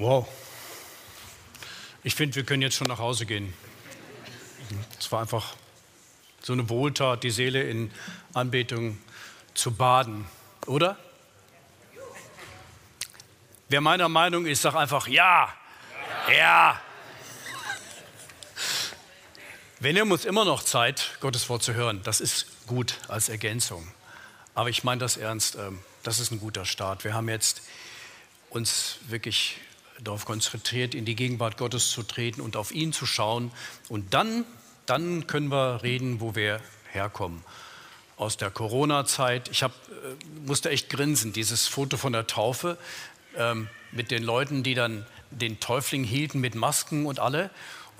Wow. Ich finde, wir können jetzt schon nach Hause gehen. Es war einfach so eine Wohltat, die Seele in Anbetung zu baden, oder? Wer meiner Meinung ist, sagt einfach ja. Ja. ja. Wir nehmen uns immer noch Zeit, Gottes Wort zu hören. Das ist gut als Ergänzung. Aber ich meine das ernst. Ähm, das ist ein guter Start. Wir haben jetzt uns wirklich darauf konzentriert, in die Gegenwart Gottes zu treten und auf ihn zu schauen. Und dann, dann können wir reden, wo wir herkommen. Aus der Corona-Zeit. Ich hab, äh, musste echt grinsen, dieses Foto von der Taufe ähm, mit den Leuten, die dann den Täufling hielten mit Masken und alle.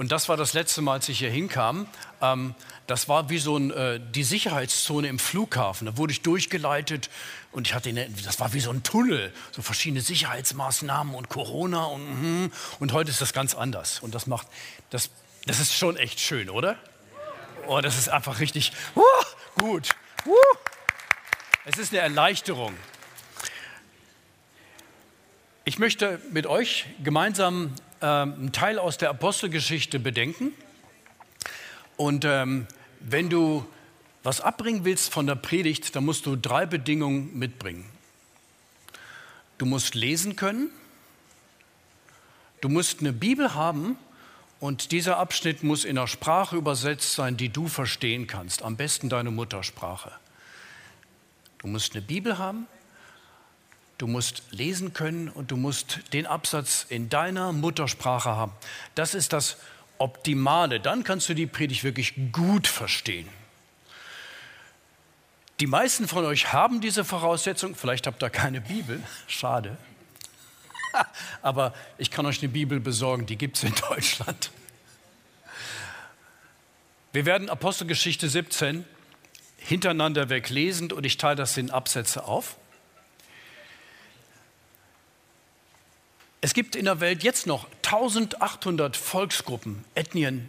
Und das war das letzte Mal, als ich hier hinkam. Ähm, das war wie so ein, äh, die Sicherheitszone im Flughafen. Da wurde ich durchgeleitet und ich hatte, eine, das war wie so ein Tunnel, so verschiedene Sicherheitsmaßnahmen und Corona und, mm, und heute ist das ganz anders. Und das macht, das, das ist schon echt schön, oder? Oh, das ist einfach richtig uh, gut. Uh. Es ist eine Erleichterung. Ich möchte mit euch gemeinsam ähm, einen Teil aus der Apostelgeschichte bedenken. Und ähm, wenn du was abbringen willst von der Predigt, dann musst du drei Bedingungen mitbringen. Du musst lesen können, du musst eine Bibel haben und dieser Abschnitt muss in einer Sprache übersetzt sein, die du verstehen kannst, am besten deine Muttersprache. Du musst eine Bibel haben, du musst lesen können und du musst den Absatz in deiner Muttersprache haben. Das ist das Optimale. Dann kannst du die Predigt wirklich gut verstehen. Die meisten von euch haben diese Voraussetzung. Vielleicht habt ihr keine Bibel. Schade. Aber ich kann euch eine Bibel besorgen, die gibt es in Deutschland. Wir werden Apostelgeschichte 17 hintereinander weg lesen und ich teile das in Absätze auf. Es gibt in der Welt jetzt noch 1800 Volksgruppen, Ethnien,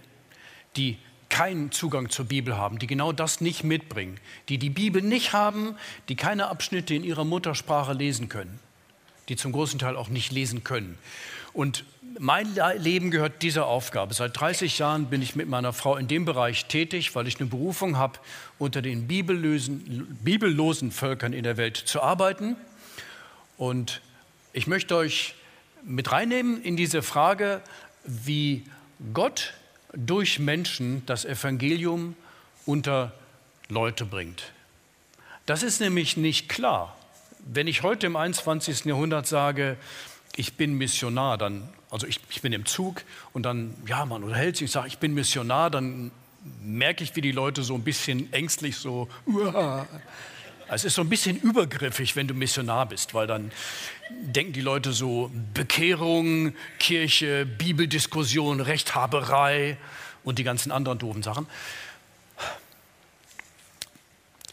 die keinen Zugang zur Bibel haben, die genau das nicht mitbringen, die die Bibel nicht haben, die keine Abschnitte in ihrer Muttersprache lesen können, die zum großen Teil auch nicht lesen können. Und mein Leben gehört dieser Aufgabe. Seit 30 Jahren bin ich mit meiner Frau in dem Bereich tätig, weil ich eine Berufung habe, unter den bibellosen, Völkern in der Welt zu arbeiten. Und ich möchte euch mit reinnehmen in diese Frage, wie Gott durch Menschen das Evangelium unter Leute bringt. Das ist nämlich nicht klar. Wenn ich heute im 21. Jahrhundert sage, ich bin Missionar, dann, also ich, ich bin im Zug und dann, ja, man unterhält sich, ich sage, ich bin Missionar, dann merke ich, wie die Leute so ein bisschen ängstlich so, Uah. Es ist so ein bisschen übergriffig, wenn du Missionar bist, weil dann denken die Leute so Bekehrung, Kirche, Bibeldiskussion, Rechthaberei und die ganzen anderen doofen Sachen.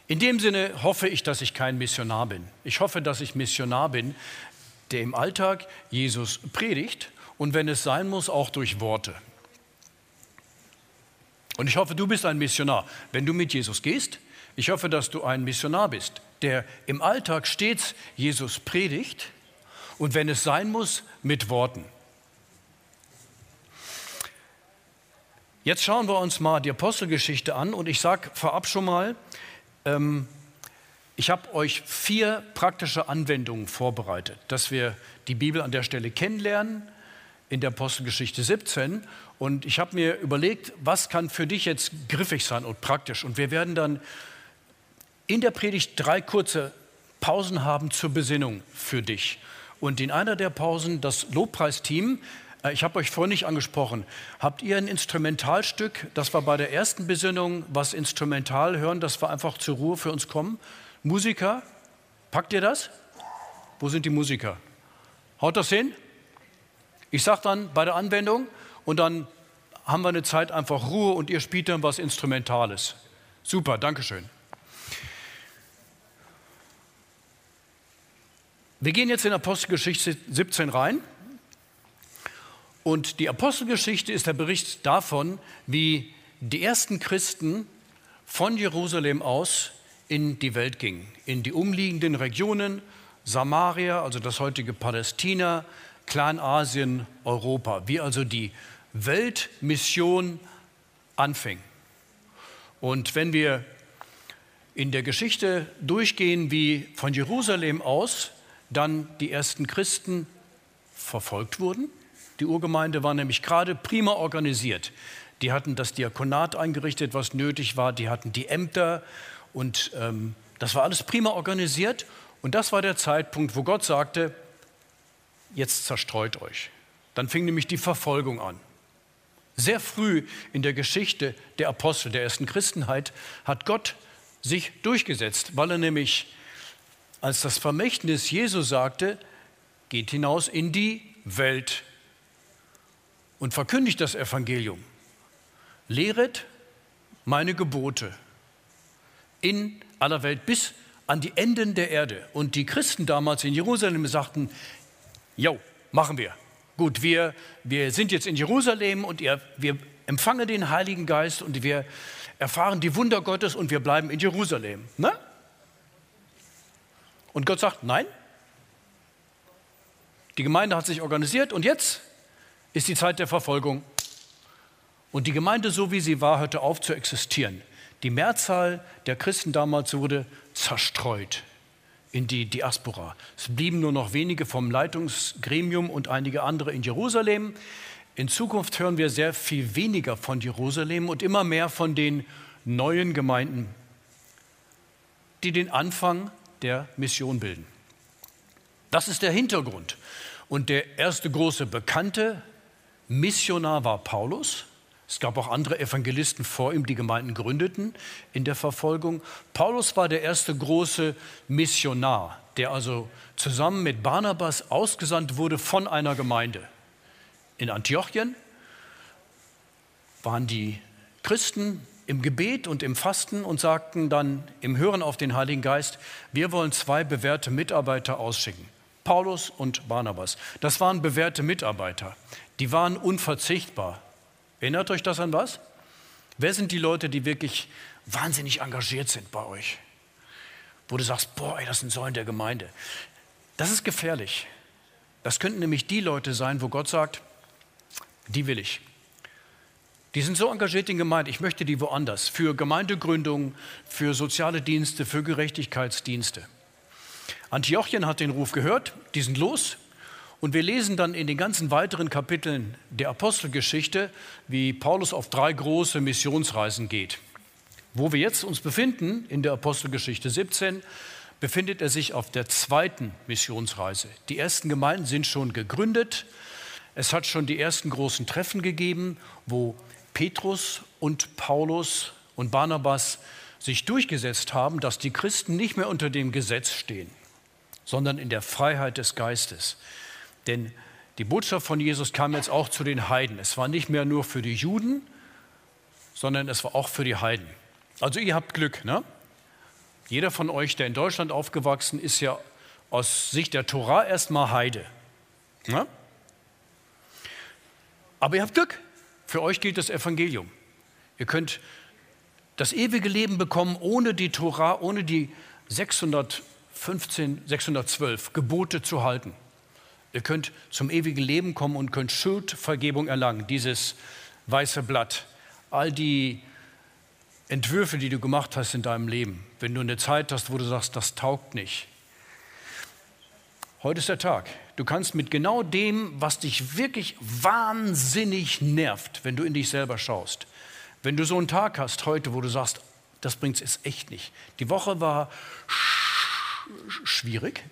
In dem Sinne hoffe ich, dass ich kein Missionar bin. Ich hoffe, dass ich Missionar bin, der im Alltag Jesus predigt und wenn es sein muss, auch durch Worte. Und ich hoffe, du bist ein Missionar. Wenn du mit Jesus gehst, ich hoffe, dass du ein Missionar bist, der im Alltag stets Jesus predigt und wenn es sein muss, mit Worten. Jetzt schauen wir uns mal die Apostelgeschichte an und ich sage vorab schon mal, ähm, ich habe euch vier praktische Anwendungen vorbereitet, dass wir die Bibel an der Stelle kennenlernen in der Apostelgeschichte 17. Und ich habe mir überlegt, was kann für dich jetzt griffig sein und praktisch. Und wir werden dann in der Predigt drei kurze Pausen haben zur Besinnung für dich. Und in einer der Pausen das Lobpreisteam, äh, ich habe euch vorhin nicht angesprochen, habt ihr ein Instrumentalstück, das war bei der ersten Besinnung, was instrumental hören, das war einfach zur Ruhe für uns kommen. Musiker, packt ihr das? Wo sind die Musiker? Haut das hin? Ich sage dann bei der Anwendung und dann haben wir eine Zeit einfach Ruhe und ihr spielt dann was Instrumentales. Super, Dankeschön. Wir gehen jetzt in Apostelgeschichte 17 rein. Und die Apostelgeschichte ist der Bericht davon, wie die ersten Christen von Jerusalem aus in die Welt gingen, in die umliegenden Regionen, Samaria, also das heutige Palästina, Kleinasien, Europa, wie also die Weltmission anfing. Und wenn wir in der Geschichte durchgehen, wie von Jerusalem aus dann die ersten Christen verfolgt wurden, die Urgemeinde war nämlich gerade prima organisiert. Die hatten das Diakonat eingerichtet, was nötig war. Die hatten die Ämter und ähm, das war alles prima organisiert. Und das war der Zeitpunkt, wo Gott sagte, jetzt zerstreut euch. Dann fing nämlich die Verfolgung an. Sehr früh in der Geschichte der Apostel, der ersten Christenheit, hat Gott sich durchgesetzt, weil er nämlich, als das Vermächtnis Jesu sagte, geht hinaus in die Welt und verkündigt das Evangelium. Lehret meine Gebote in aller Welt bis an die Enden der Erde. Und die Christen damals in Jerusalem sagten, jo, machen wir. Gut, wir, wir sind jetzt in Jerusalem und ihr, wir empfangen den Heiligen Geist und wir erfahren die Wunder Gottes und wir bleiben in Jerusalem. Ne? Und Gott sagt, nein. Die Gemeinde hat sich organisiert und jetzt ist die Zeit der Verfolgung. Und die Gemeinde, so wie sie war, hörte auf zu existieren. Die Mehrzahl der Christen damals wurde zerstreut in die Diaspora. Es blieben nur noch wenige vom Leitungsgremium und einige andere in Jerusalem. In Zukunft hören wir sehr viel weniger von Jerusalem und immer mehr von den neuen Gemeinden, die den Anfang der Mission bilden. Das ist der Hintergrund. Und der erste große bekannte Missionar war Paulus. Es gab auch andere Evangelisten vor ihm, die Gemeinden gründeten in der Verfolgung. Paulus war der erste große Missionar, der also zusammen mit Barnabas ausgesandt wurde von einer Gemeinde. In Antiochien waren die Christen im Gebet und im Fasten und sagten dann im Hören auf den Heiligen Geist, wir wollen zwei bewährte Mitarbeiter ausschicken. Paulus und Barnabas. Das waren bewährte Mitarbeiter. Die waren unverzichtbar Erinnert euch das an was? Wer sind die Leute, die wirklich wahnsinnig engagiert sind bei euch? Wo du sagst, boah, ey, das sind Säulen der Gemeinde. Das ist gefährlich. Das könnten nämlich die Leute sein, wo Gott sagt, die will ich. Die sind so engagiert in Gemeinde, ich möchte die woanders. Für Gemeindegründung, für soziale Dienste, für Gerechtigkeitsdienste. Antiochien hat den Ruf gehört, die sind los, und wir lesen dann in den ganzen weiteren Kapiteln der Apostelgeschichte, wie Paulus auf drei große Missionsreisen geht. Wo wir jetzt uns befinden, in der Apostelgeschichte 17, befindet er sich auf der zweiten Missionsreise. Die ersten Gemeinden sind schon gegründet. Es hat schon die ersten großen Treffen gegeben, wo Petrus und Paulus und Barnabas sich durchgesetzt haben, dass die Christen nicht mehr unter dem Gesetz stehen, sondern in der Freiheit des Geistes. Denn die Botschaft von Jesus kam jetzt auch zu den Heiden. Es war nicht mehr nur für die Juden, sondern es war auch für die Heiden. Also ihr habt Glück. Ne? Jeder von euch, der in Deutschland aufgewachsen ist, ja aus Sicht der Torah erstmal Heide. Ne? Aber ihr habt Glück. Für euch gilt das Evangelium. Ihr könnt das ewige Leben bekommen ohne die Torah, ohne die 615, 612 Gebote zu halten. Ihr könnt zum ewigen Leben kommen und könnt Schuldvergebung erlangen, dieses weiße Blatt. All die Entwürfe, die du gemacht hast in deinem Leben, wenn du eine Zeit hast, wo du sagst, das taugt nicht. Heute ist der Tag. Du kannst mit genau dem, was dich wirklich wahnsinnig nervt, wenn du in dich selber schaust, wenn du so einen Tag hast heute, wo du sagst, das bringt es echt nicht. Die Woche war schwierig,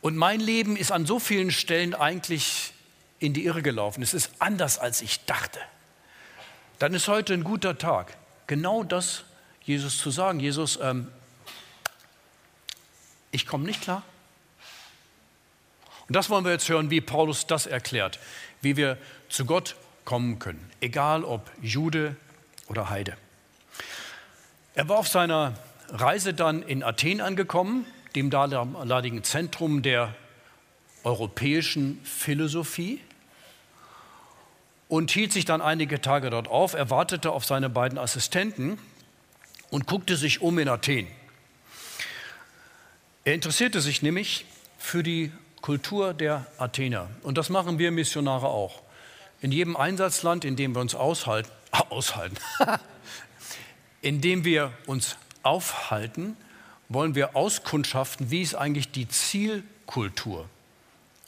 und mein Leben ist an so vielen Stellen eigentlich in die Irre gelaufen. Es ist anders, als ich dachte. Dann ist heute ein guter Tag, genau das Jesus zu sagen. Jesus, ähm, ich komme nicht klar. Und das wollen wir jetzt hören, wie Paulus das erklärt, wie wir zu Gott kommen können, egal ob Jude oder Heide. Er war auf seiner Reise dann in Athen angekommen dem damaligen Zentrum der europäischen Philosophie und hielt sich dann einige Tage dort auf. Er wartete auf seine beiden Assistenten und guckte sich um in Athen. Er interessierte sich nämlich für die Kultur der Athener. Und das machen wir Missionare auch. In jedem Einsatzland, in dem wir uns aushalten, aushalten, in dem wir uns aufhalten, wollen wir auskundschaften, wie ist eigentlich die Zielkultur.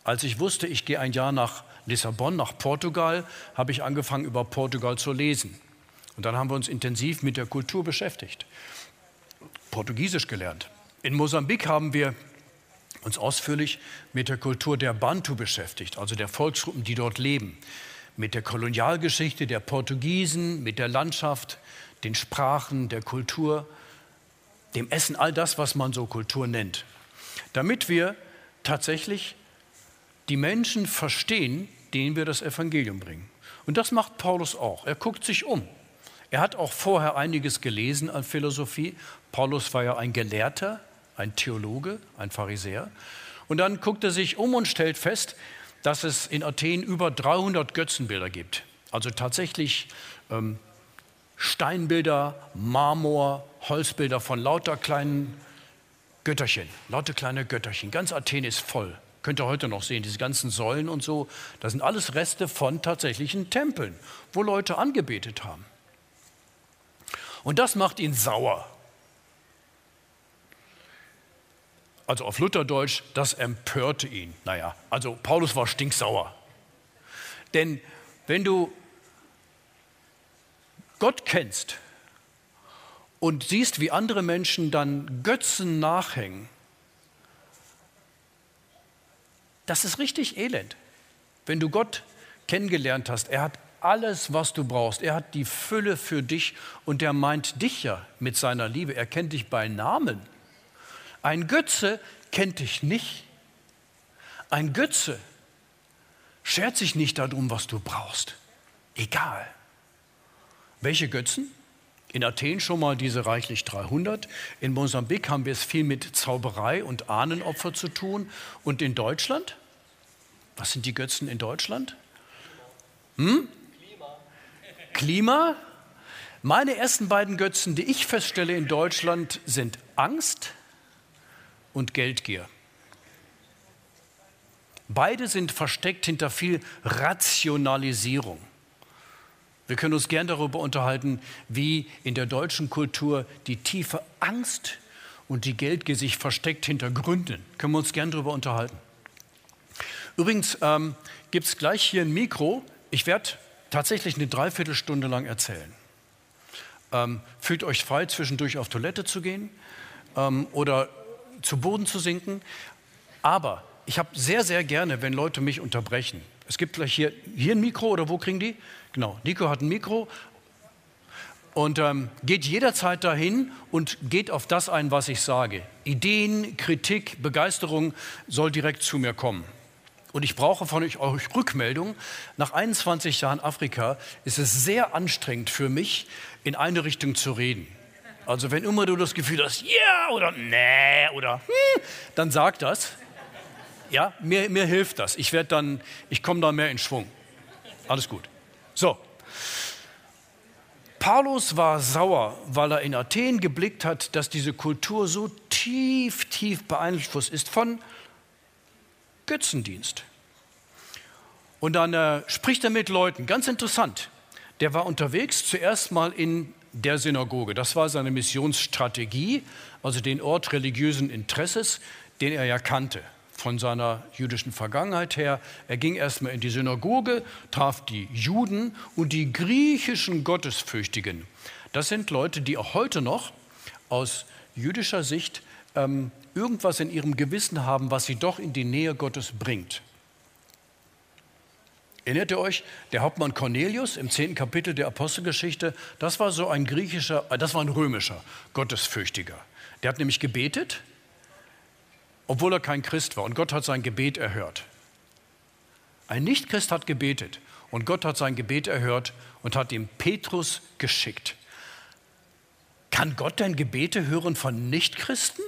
Als ich wusste, ich gehe ein Jahr nach Lissabon, nach Portugal, habe ich angefangen, über Portugal zu lesen. Und dann haben wir uns intensiv mit der Kultur beschäftigt. Portugiesisch gelernt. In Mosambik haben wir uns ausführlich mit der Kultur der Bantu beschäftigt, also der Volksgruppen, die dort leben, mit der Kolonialgeschichte der Portugiesen, mit der Landschaft, den Sprachen, der Kultur, dem Essen, all das, was man so Kultur nennt, damit wir tatsächlich die Menschen verstehen, denen wir das Evangelium bringen. Und das macht Paulus auch. Er guckt sich um. Er hat auch vorher einiges gelesen an Philosophie. Paulus war ja ein Gelehrter, ein Theologe, ein Pharisäer. Und dann guckt er sich um und stellt fest, dass es in Athen über 300 Götzenbilder gibt. Also tatsächlich ähm, Steinbilder, Marmor, Holzbilder von lauter kleinen Götterchen, lauter kleine Götterchen. Ganz Athen ist voll. Könnt ihr heute noch sehen, diese ganzen Säulen und so. Das sind alles Reste von tatsächlichen Tempeln, wo Leute angebetet haben. Und das macht ihn sauer. Also auf Lutherdeutsch, das empörte ihn. Naja, also Paulus war stinksauer. Denn wenn du Gott kennst und siehst, wie andere Menschen dann Götzen nachhängen, das ist richtig elend. Wenn du Gott kennengelernt hast, er hat alles, was du brauchst. Er hat die Fülle für dich und er meint dich ja mit seiner Liebe. Er kennt dich bei Namen. Ein Götze kennt dich nicht. Ein Götze schert sich nicht darum, was du brauchst. Egal. Welche Götzen? In Athen schon mal diese reichlich 300. In Mosambik haben wir es viel mit Zauberei und Ahnenopfer zu tun. Und in Deutschland? Was sind die Götzen in Deutschland? Hm? Klima. Klima? Meine ersten beiden Götzen, die ich feststelle in Deutschland, sind Angst und Geldgier. Beide sind versteckt hinter viel Rationalisierung. Wir können uns gern darüber unterhalten, wie in der deutschen Kultur die tiefe Angst und die Geldgier sich versteckt hinter Gründen. Können wir uns gern darüber unterhalten. Übrigens ähm, gibt es gleich hier ein Mikro. Ich werde tatsächlich eine Dreiviertelstunde lang erzählen. Ähm, fühlt euch frei, zwischendurch auf Toilette zu gehen ähm, oder zu Boden zu sinken. Aber ich habe sehr, sehr gerne, wenn Leute mich unterbrechen. Es gibt gleich hier, hier ein Mikro oder wo kriegen die? Genau, Nico hat ein Mikro und ähm, geht jederzeit dahin und geht auf das ein, was ich sage. Ideen, Kritik, Begeisterung soll direkt zu mir kommen. Und ich brauche von euch, euch Rückmeldung. Nach 21 Jahren Afrika ist es sehr anstrengend für mich, in eine Richtung zu reden. Also wenn immer du das Gefühl hast, ja yeah, oder nee oder hm, dann sag das. Ja, mir, mir hilft das. Ich werde dann, ich komme da mehr in Schwung. Alles gut. So. Paulus war sauer, weil er in Athen geblickt hat, dass diese Kultur so tief, tief beeinflusst ist von Götzendienst. Und dann äh, spricht er mit Leuten, ganz interessant. Der war unterwegs zuerst mal in der Synagoge. Das war seine Missionsstrategie, also den Ort religiösen Interesses, den er ja kannte von seiner jüdischen Vergangenheit her. Er ging erstmal in die Synagoge, traf die Juden und die griechischen Gottesfürchtigen. Das sind Leute, die auch heute noch aus jüdischer Sicht ähm, irgendwas in ihrem Gewissen haben, was sie doch in die Nähe Gottes bringt. Erinnert ihr euch, der Hauptmann Cornelius im zehnten Kapitel der Apostelgeschichte, das war so ein griechischer, äh, das war ein römischer Gottesfürchtiger. Der hat nämlich gebetet, obwohl er kein Christ war und Gott hat sein Gebet erhört. Ein Nichtchrist hat gebetet und Gott hat sein Gebet erhört und hat ihm Petrus geschickt. Kann Gott denn Gebete hören von Nichtchristen?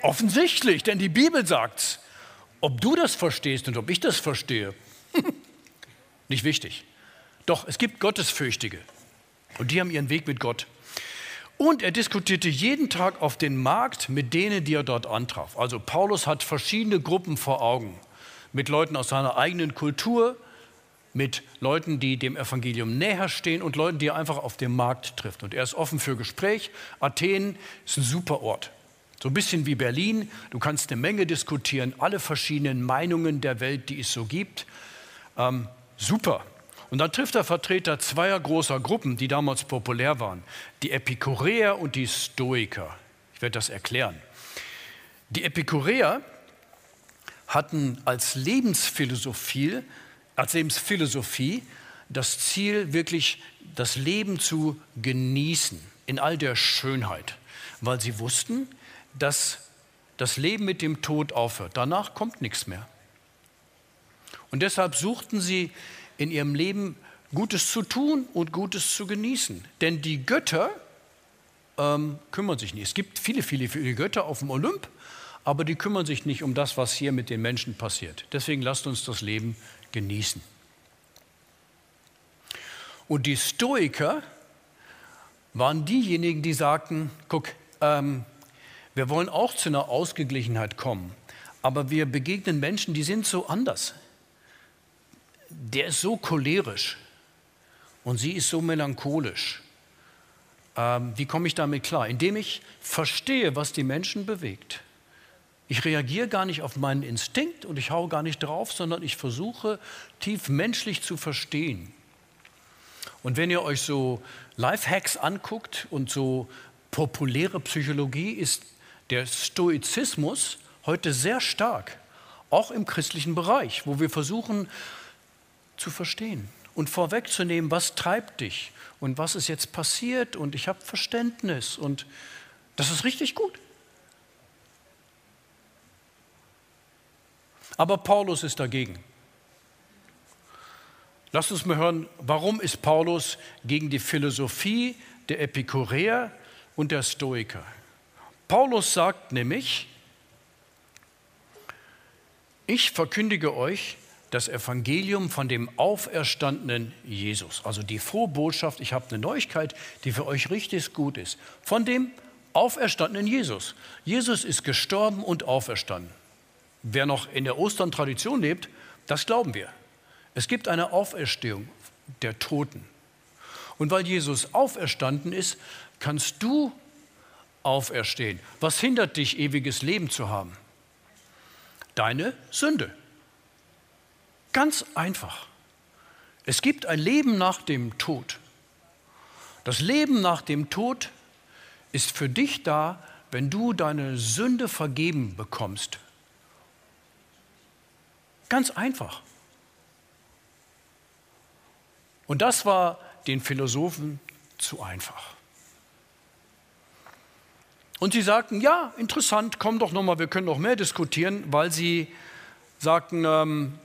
Offensichtlich, denn die Bibel sagt's. Ob du das verstehst und ob ich das verstehe, nicht wichtig. Doch es gibt Gottesfürchtige und die haben ihren Weg mit Gott. Und er diskutierte jeden Tag auf den Markt mit denen, die er dort antraf. Also Paulus hat verschiedene Gruppen vor Augen. Mit Leuten aus seiner eigenen Kultur, mit Leuten, die dem Evangelium näher stehen und Leuten, die er einfach auf dem Markt trifft. Und er ist offen für Gespräch. Athen ist ein super Ort. So ein bisschen wie Berlin. Du kannst eine Menge diskutieren, alle verschiedenen Meinungen der Welt, die es so gibt. Ähm, super. Und dann trifft er Vertreter zweier großer Gruppen, die damals populär waren, die Epikureer und die Stoiker. Ich werde das erklären. Die Epikureer hatten als Lebensphilosophie, als Lebensphilosophie das Ziel, wirklich das Leben zu genießen in all der Schönheit, weil sie wussten, dass das Leben mit dem Tod aufhört. Danach kommt nichts mehr. Und deshalb suchten sie in ihrem Leben Gutes zu tun und Gutes zu genießen. Denn die Götter ähm, kümmern sich nicht. Es gibt viele, viele, viele Götter auf dem Olymp, aber die kümmern sich nicht um das, was hier mit den Menschen passiert. Deswegen lasst uns das Leben genießen. Und die Stoiker waren diejenigen, die sagten, guck, ähm, wir wollen auch zu einer Ausgeglichenheit kommen, aber wir begegnen Menschen, die sind so anders der ist so cholerisch und sie ist so melancholisch. Ähm, wie komme ich damit klar? Indem ich verstehe, was die Menschen bewegt. Ich reagiere gar nicht auf meinen Instinkt und ich haue gar nicht drauf, sondern ich versuche tief menschlich zu verstehen. Und wenn ihr euch so Lifehacks anguckt und so populäre Psychologie, ist der Stoizismus heute sehr stark, auch im christlichen Bereich, wo wir versuchen, zu verstehen und vorwegzunehmen, was treibt dich und was ist jetzt passiert und ich habe Verständnis und das ist richtig gut. Aber Paulus ist dagegen. Lasst uns mal hören, warum ist Paulus gegen die Philosophie der Epikureer und der Stoiker? Paulus sagt nämlich, ich verkündige euch das Evangelium von dem auferstandenen Jesus. Also die frohe Botschaft, ich habe eine Neuigkeit, die für euch richtig gut ist. Von dem auferstandenen Jesus. Jesus ist gestorben und auferstanden. Wer noch in der Ostern-Tradition lebt, das glauben wir. Es gibt eine Auferstehung der Toten. Und weil Jesus auferstanden ist, kannst du auferstehen. Was hindert dich, ewiges Leben zu haben? Deine Sünde. Ganz einfach. Es gibt ein Leben nach dem Tod. Das Leben nach dem Tod ist für dich da, wenn du deine Sünde vergeben bekommst. Ganz einfach. Und das war den Philosophen zu einfach. Und sie sagten, ja, interessant, komm doch nochmal, wir können noch mehr diskutieren, weil sie sagten, ähm,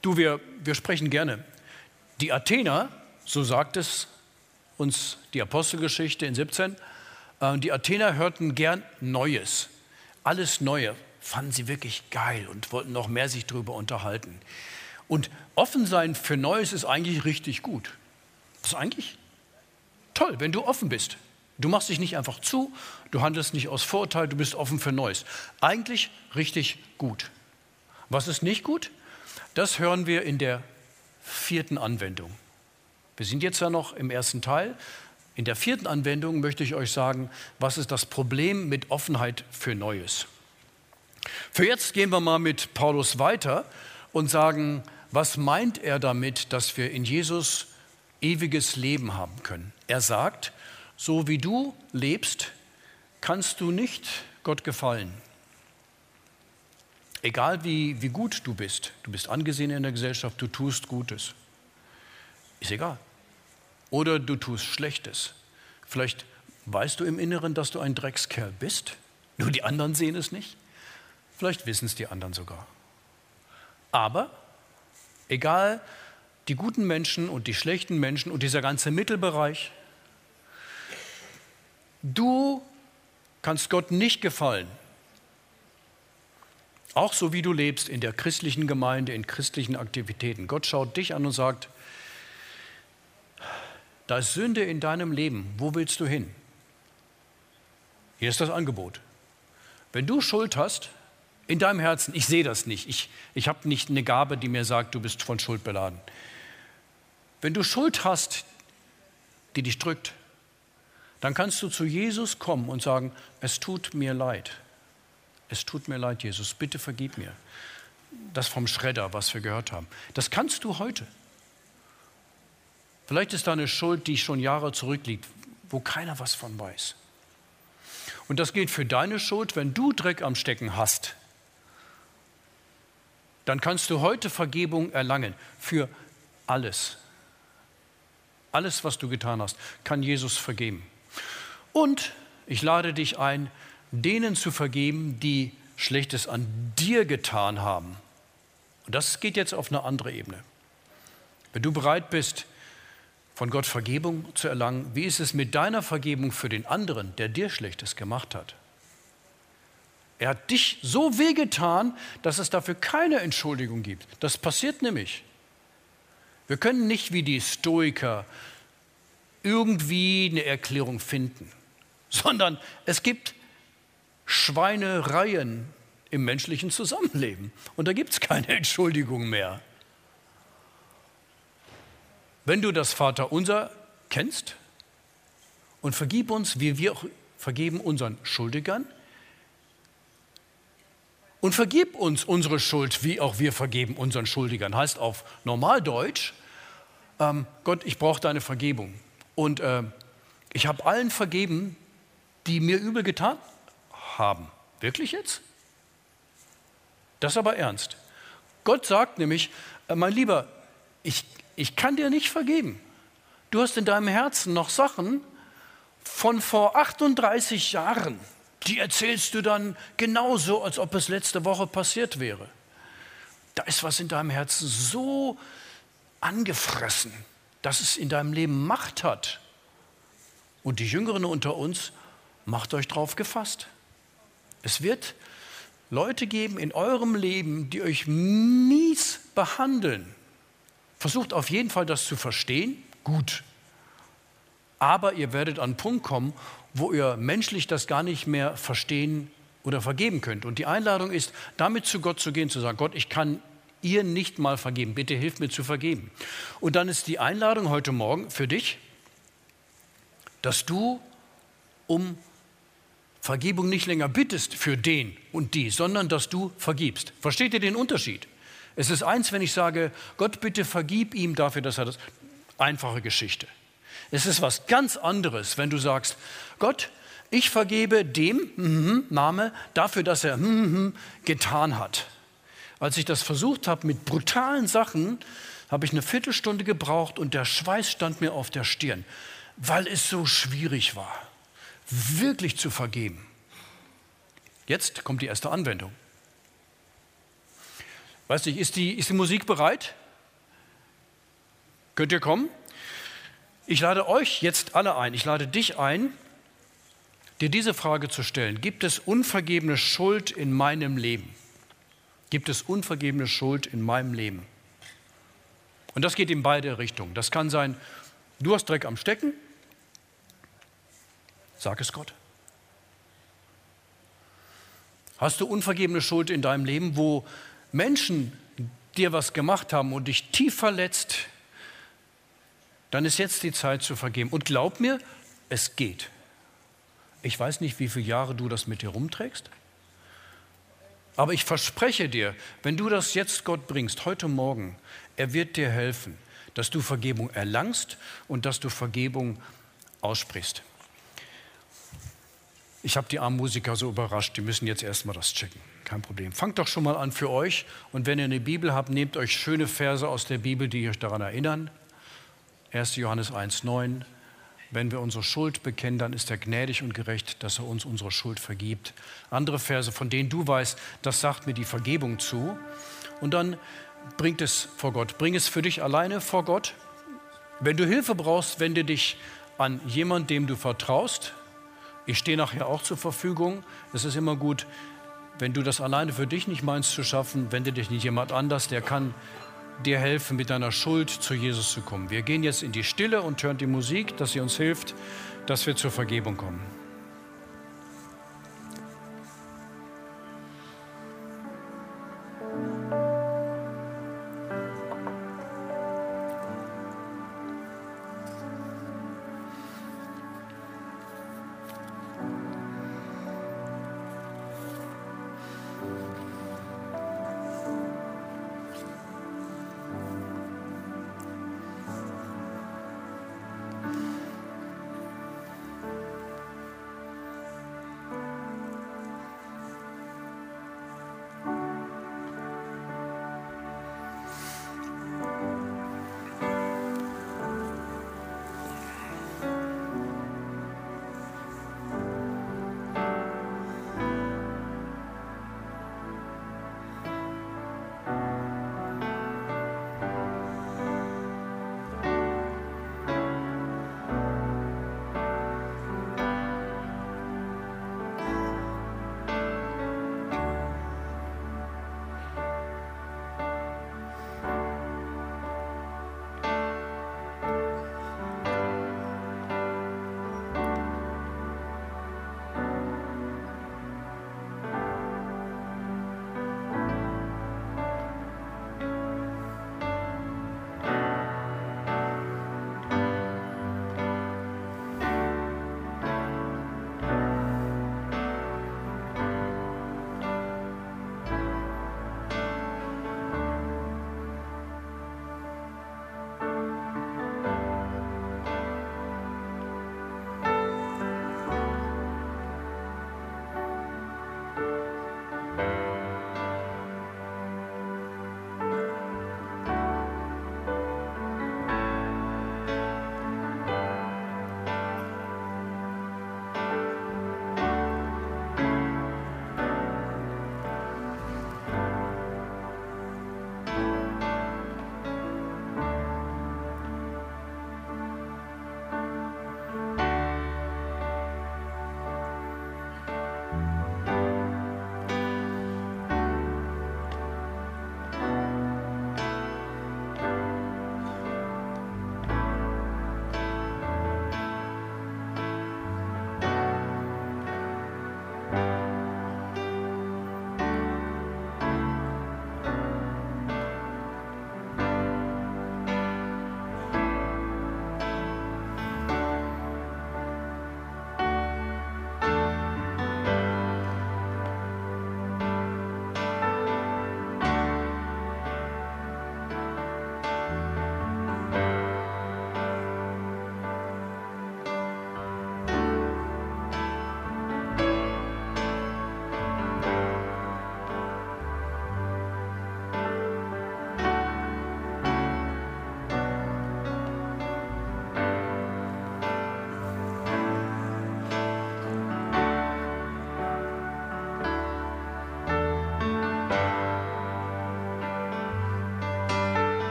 Du, wir, wir sprechen gerne. Die Athener, so sagt es uns die Apostelgeschichte in 17, äh, die Athener hörten gern Neues. Alles Neue fanden sie wirklich geil und wollten noch mehr sich darüber unterhalten. Und offen sein für Neues ist eigentlich richtig gut. Das ist eigentlich toll, wenn du offen bist. Du machst dich nicht einfach zu, du handelst nicht aus Vorurteil, du bist offen für Neues. Eigentlich richtig gut. Was ist nicht gut? Das hören wir in der vierten Anwendung. Wir sind jetzt ja noch im ersten Teil. In der vierten Anwendung möchte ich euch sagen, was ist das Problem mit Offenheit für Neues. Für jetzt gehen wir mal mit Paulus weiter und sagen, was meint er damit, dass wir in Jesus ewiges Leben haben können? Er sagt, so wie du lebst, kannst du nicht Gott gefallen. Egal wie, wie gut du bist, du bist angesehen in der Gesellschaft, du tust Gutes. Ist egal. Oder du tust Schlechtes. Vielleicht weißt du im Inneren, dass du ein Dreckskerl bist, nur die anderen sehen es nicht. Vielleicht wissen es die anderen sogar. Aber egal, die guten Menschen und die schlechten Menschen und dieser ganze Mittelbereich, du kannst Gott nicht gefallen, auch so wie du lebst in der christlichen Gemeinde, in christlichen Aktivitäten. Gott schaut dich an und sagt, da ist Sünde in deinem Leben. Wo willst du hin? Hier ist das Angebot. Wenn du Schuld hast, in deinem Herzen, ich sehe das nicht, ich, ich habe nicht eine Gabe, die mir sagt, du bist von Schuld beladen. Wenn du Schuld hast, die dich drückt, dann kannst du zu Jesus kommen und sagen, es tut mir leid. Es tut mir leid, Jesus, bitte vergib mir. Das vom Schredder, was wir gehört haben. Das kannst du heute. Vielleicht ist da eine Schuld, die schon Jahre zurückliegt, wo keiner was von weiß. Und das gilt für deine Schuld, wenn du Dreck am Stecken hast. Dann kannst du heute Vergebung erlangen für alles. Alles, was du getan hast, kann Jesus vergeben. Und ich lade dich ein, denen zu vergeben, die Schlechtes an dir getan haben. Und das geht jetzt auf eine andere Ebene. Wenn du bereit bist, von Gott Vergebung zu erlangen, wie ist es mit deiner Vergebung für den anderen, der dir Schlechtes gemacht hat? Er hat dich so wehgetan, dass es dafür keine Entschuldigung gibt. Das passiert nämlich. Wir können nicht wie die Stoiker irgendwie eine Erklärung finden, sondern es gibt Schweinereien im menschlichen Zusammenleben und da gibt es keine Entschuldigung mehr. Wenn du das Vaterunser kennst und vergib uns, wie wir auch vergeben unseren Schuldigern, und vergib uns unsere Schuld, wie auch wir vergeben unseren Schuldigern. Heißt auf Normaldeutsch, ähm, Gott, ich brauche deine Vergebung. Und äh, ich habe allen vergeben, die mir übel getan haben. Wirklich jetzt? Das ist aber ernst. Gott sagt nämlich, äh, mein Lieber, ich, ich kann dir nicht vergeben. Du hast in deinem Herzen noch Sachen von vor 38 Jahren. Die erzählst du dann genauso, als ob es letzte Woche passiert wäre. Da ist was in deinem Herzen so angefressen, dass es in deinem Leben Macht hat. Und die Jüngeren unter uns, macht euch drauf gefasst. Es wird Leute geben in eurem Leben, die euch mies behandeln. Versucht auf jeden Fall das zu verstehen, gut. Aber ihr werdet an einen Punkt kommen, wo ihr menschlich das gar nicht mehr verstehen oder vergeben könnt. Und die Einladung ist, damit zu Gott zu gehen, zu sagen, Gott, ich kann ihr nicht mal vergeben, bitte hilf mir zu vergeben. Und dann ist die Einladung heute Morgen für dich, dass du um Vergebung nicht länger bittest für den und die, sondern dass du vergibst. Versteht ihr den Unterschied? Es ist eins, wenn ich sage, Gott bitte vergib ihm dafür, dass er das. Einfache Geschichte. Es ist was ganz anderes, wenn du sagst, Gott, ich vergebe dem mm, Name dafür, dass er mm, getan hat. Als ich das versucht habe mit brutalen Sachen, habe ich eine Viertelstunde gebraucht und der Schweiß stand mir auf der Stirn, weil es so schwierig war, wirklich zu vergeben. Jetzt kommt die erste Anwendung. Weiß nicht, ist die, ist die Musik bereit? Könnt ihr kommen? Ich lade euch jetzt alle ein, ich lade dich ein, dir diese Frage zu stellen. Gibt es unvergebene Schuld in meinem Leben? Gibt es unvergebene Schuld in meinem Leben? Und das geht in beide Richtungen. Das kann sein, du hast Dreck am Stecken, sag es Gott. Hast du unvergebene Schuld in deinem Leben, wo Menschen dir was gemacht haben und dich tief verletzt, dann ist jetzt die Zeit zu vergeben. Und glaub mir, es geht. Ich weiß nicht, wie viele Jahre du das mit dir rumträgst, aber ich verspreche dir, wenn du das jetzt Gott bringst, heute Morgen, er wird dir helfen, dass du Vergebung erlangst und dass du Vergebung aussprichst. Ich habe die armen Musiker so überrascht, die müssen jetzt erstmal das checken. Kein Problem. Fangt doch schon mal an für euch. Und wenn ihr eine Bibel habt, nehmt euch schöne Verse aus der Bibel, die euch daran erinnern. 1. Johannes 1,9. Wenn wir unsere Schuld bekennen, dann ist er gnädig und gerecht, dass er uns unsere Schuld vergibt. Andere Verse, von denen du weißt, das sagt mir die Vergebung zu. Und dann bringt es vor Gott. Bring es für dich alleine vor Gott. Wenn du Hilfe brauchst, wende dich an jemanden, dem du vertraust. Ich stehe nachher auch zur Verfügung. Es ist immer gut, wenn du das alleine für dich nicht meinst zu schaffen, wende dich nicht jemand anders, der kann dir helfen, mit deiner Schuld zu Jesus zu kommen. Wir gehen jetzt in die Stille und hören die Musik, dass sie uns hilft, dass wir zur Vergebung kommen.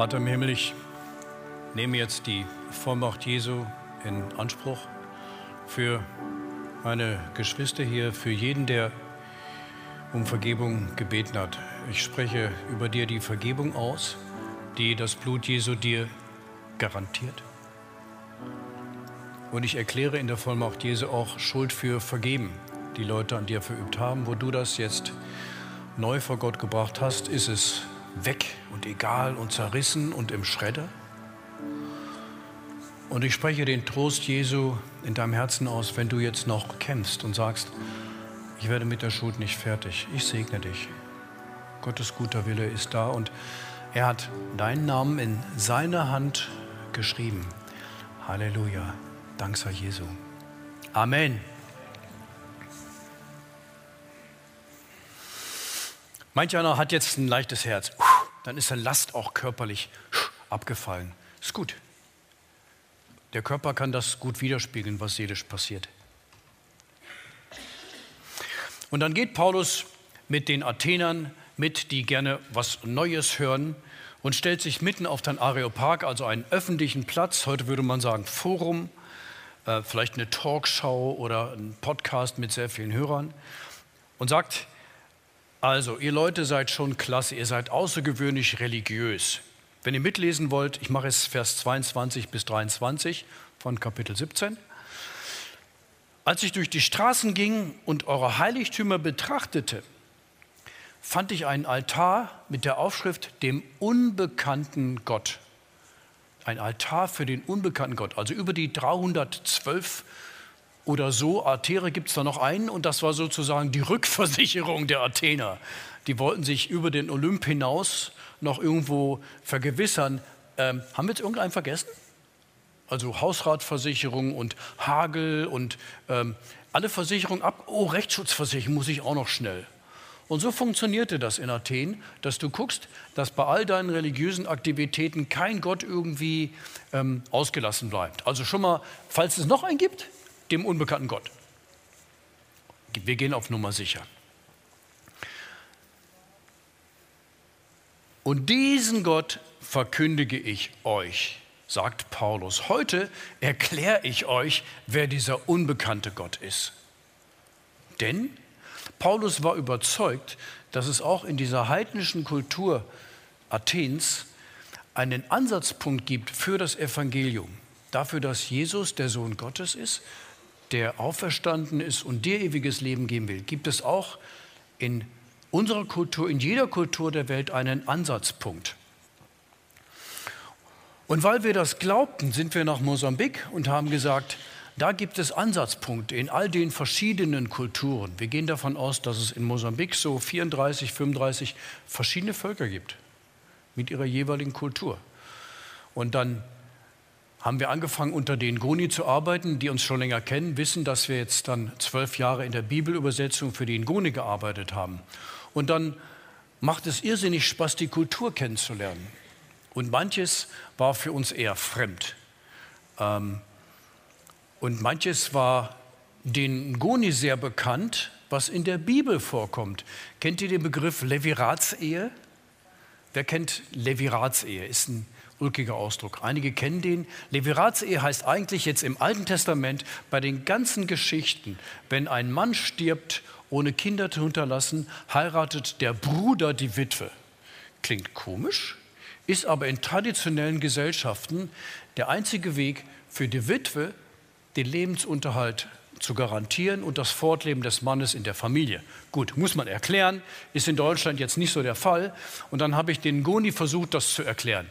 Vater im Himmel, ich nehme jetzt die Vollmacht Jesu in Anspruch für meine Geschwister hier, für jeden, der um Vergebung gebeten hat. Ich spreche über dir die Vergebung aus, die das Blut Jesu dir garantiert. Und ich erkläre in der Vollmacht Jesu auch Schuld für vergeben, die Leute an dir verübt haben. Wo du das jetzt neu vor Gott gebracht hast, ist es weg und egal und zerrissen und im Schredder. Und ich spreche den Trost Jesu in deinem Herzen aus, wenn du jetzt noch kämpfst und sagst, ich werde mit der Schuld nicht fertig. Ich segne dich. Gottes guter Wille ist da und er hat deinen Namen in seiner Hand geschrieben. Halleluja. Dank sei Jesu. Amen. Manch einer hat jetzt ein leichtes Herz. Dann ist eine Last auch körperlich abgefallen. Ist gut. Der Körper kann das gut widerspiegeln, was seelisch passiert. Und dann geht Paulus mit den Athenern mit, die gerne was Neues hören und stellt sich mitten auf den Areopag, also einen öffentlichen Platz, heute würde man sagen Forum, äh, vielleicht eine Talkshow oder ein Podcast mit sehr vielen Hörern und sagt, also ihr Leute seid schon klasse, ihr seid außergewöhnlich religiös. Wenn ihr mitlesen wollt, ich mache es Vers 22 bis 23 von Kapitel 17. Als ich durch die Straßen ging und eure Heiligtümer betrachtete, fand ich einen Altar mit der Aufschrift dem unbekannten Gott. Ein Altar für den unbekannten Gott. Also über die 312 oder so Altäre gibt es da noch einen und das war sozusagen die Rückversicherung der Athener. Die wollten sich über den Olymp hinaus noch irgendwo vergewissern. Ähm, haben wir jetzt irgendeinen vergessen? also Hausratversicherung und Hagel und ähm, alle Versicherungen ab. Oh, Rechtsschutzversicherung muss ich auch noch schnell. Und so funktionierte das in Athen, dass du guckst, dass bei all deinen religiösen Aktivitäten kein Gott irgendwie ähm, ausgelassen bleibt. Also schon mal, falls es noch einen gibt, dem unbekannten Gott. Wir gehen auf Nummer sicher. Und diesen Gott verkündige ich euch sagt Paulus. Heute erkläre ich euch, wer dieser unbekannte Gott ist. Denn Paulus war überzeugt, dass es auch in dieser heidnischen Kultur Athens einen Ansatzpunkt gibt für das Evangelium. Dafür, dass Jesus der Sohn Gottes ist, der auferstanden ist und dir ewiges Leben geben will, gibt es auch in unserer Kultur, in jeder Kultur der Welt einen Ansatzpunkt. Und weil wir das glaubten, sind wir nach Mosambik und haben gesagt, da gibt es Ansatzpunkte in all den verschiedenen Kulturen. Wir gehen davon aus, dass es in Mosambik so 34, 35 verschiedene Völker gibt mit ihrer jeweiligen Kultur. Und dann haben wir angefangen, unter den Goni zu arbeiten, die uns schon länger kennen, wissen, dass wir jetzt dann zwölf Jahre in der Bibelübersetzung für die Ngoni gearbeitet haben. Und dann macht es irrsinnig Spaß, die Kultur kennenzulernen. Und manches war für uns eher fremd. Ähm, und manches war den Goni sehr bekannt, was in der Bibel vorkommt. Kennt ihr den Begriff Leviratsehe? Wer kennt Leviratsehe? Ist ein ulkiger Ausdruck. Einige kennen den. Leviratsehe heißt eigentlich jetzt im Alten Testament bei den ganzen Geschichten, wenn ein Mann stirbt, ohne Kinder zu hinterlassen, heiratet der Bruder die Witwe. Klingt komisch, ist aber in traditionellen Gesellschaften der einzige Weg für die Witwe, den Lebensunterhalt zu garantieren und das Fortleben des Mannes in der Familie. Gut, muss man erklären, ist in Deutschland jetzt nicht so der Fall. Und dann habe ich den Goni versucht, das zu erklären,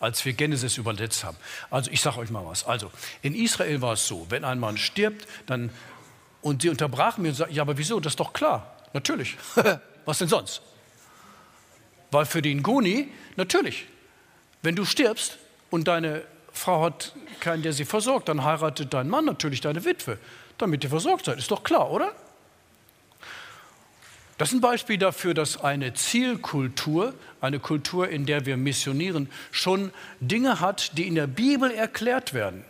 als wir Genesis übersetzt haben. Also ich sage euch mal was. Also in Israel war es so, wenn ein Mann stirbt, dann und sie unterbrachen mir und sagten, ja, aber wieso? Das ist doch klar. Natürlich. was denn sonst? Weil für den Goni, natürlich, wenn du stirbst und deine Frau hat keinen, der sie versorgt, dann heiratet dein Mann natürlich deine Witwe, damit ihr versorgt seid. Ist doch klar, oder? Das ist ein Beispiel dafür, dass eine Zielkultur, eine Kultur, in der wir missionieren, schon Dinge hat, die in der Bibel erklärt werden.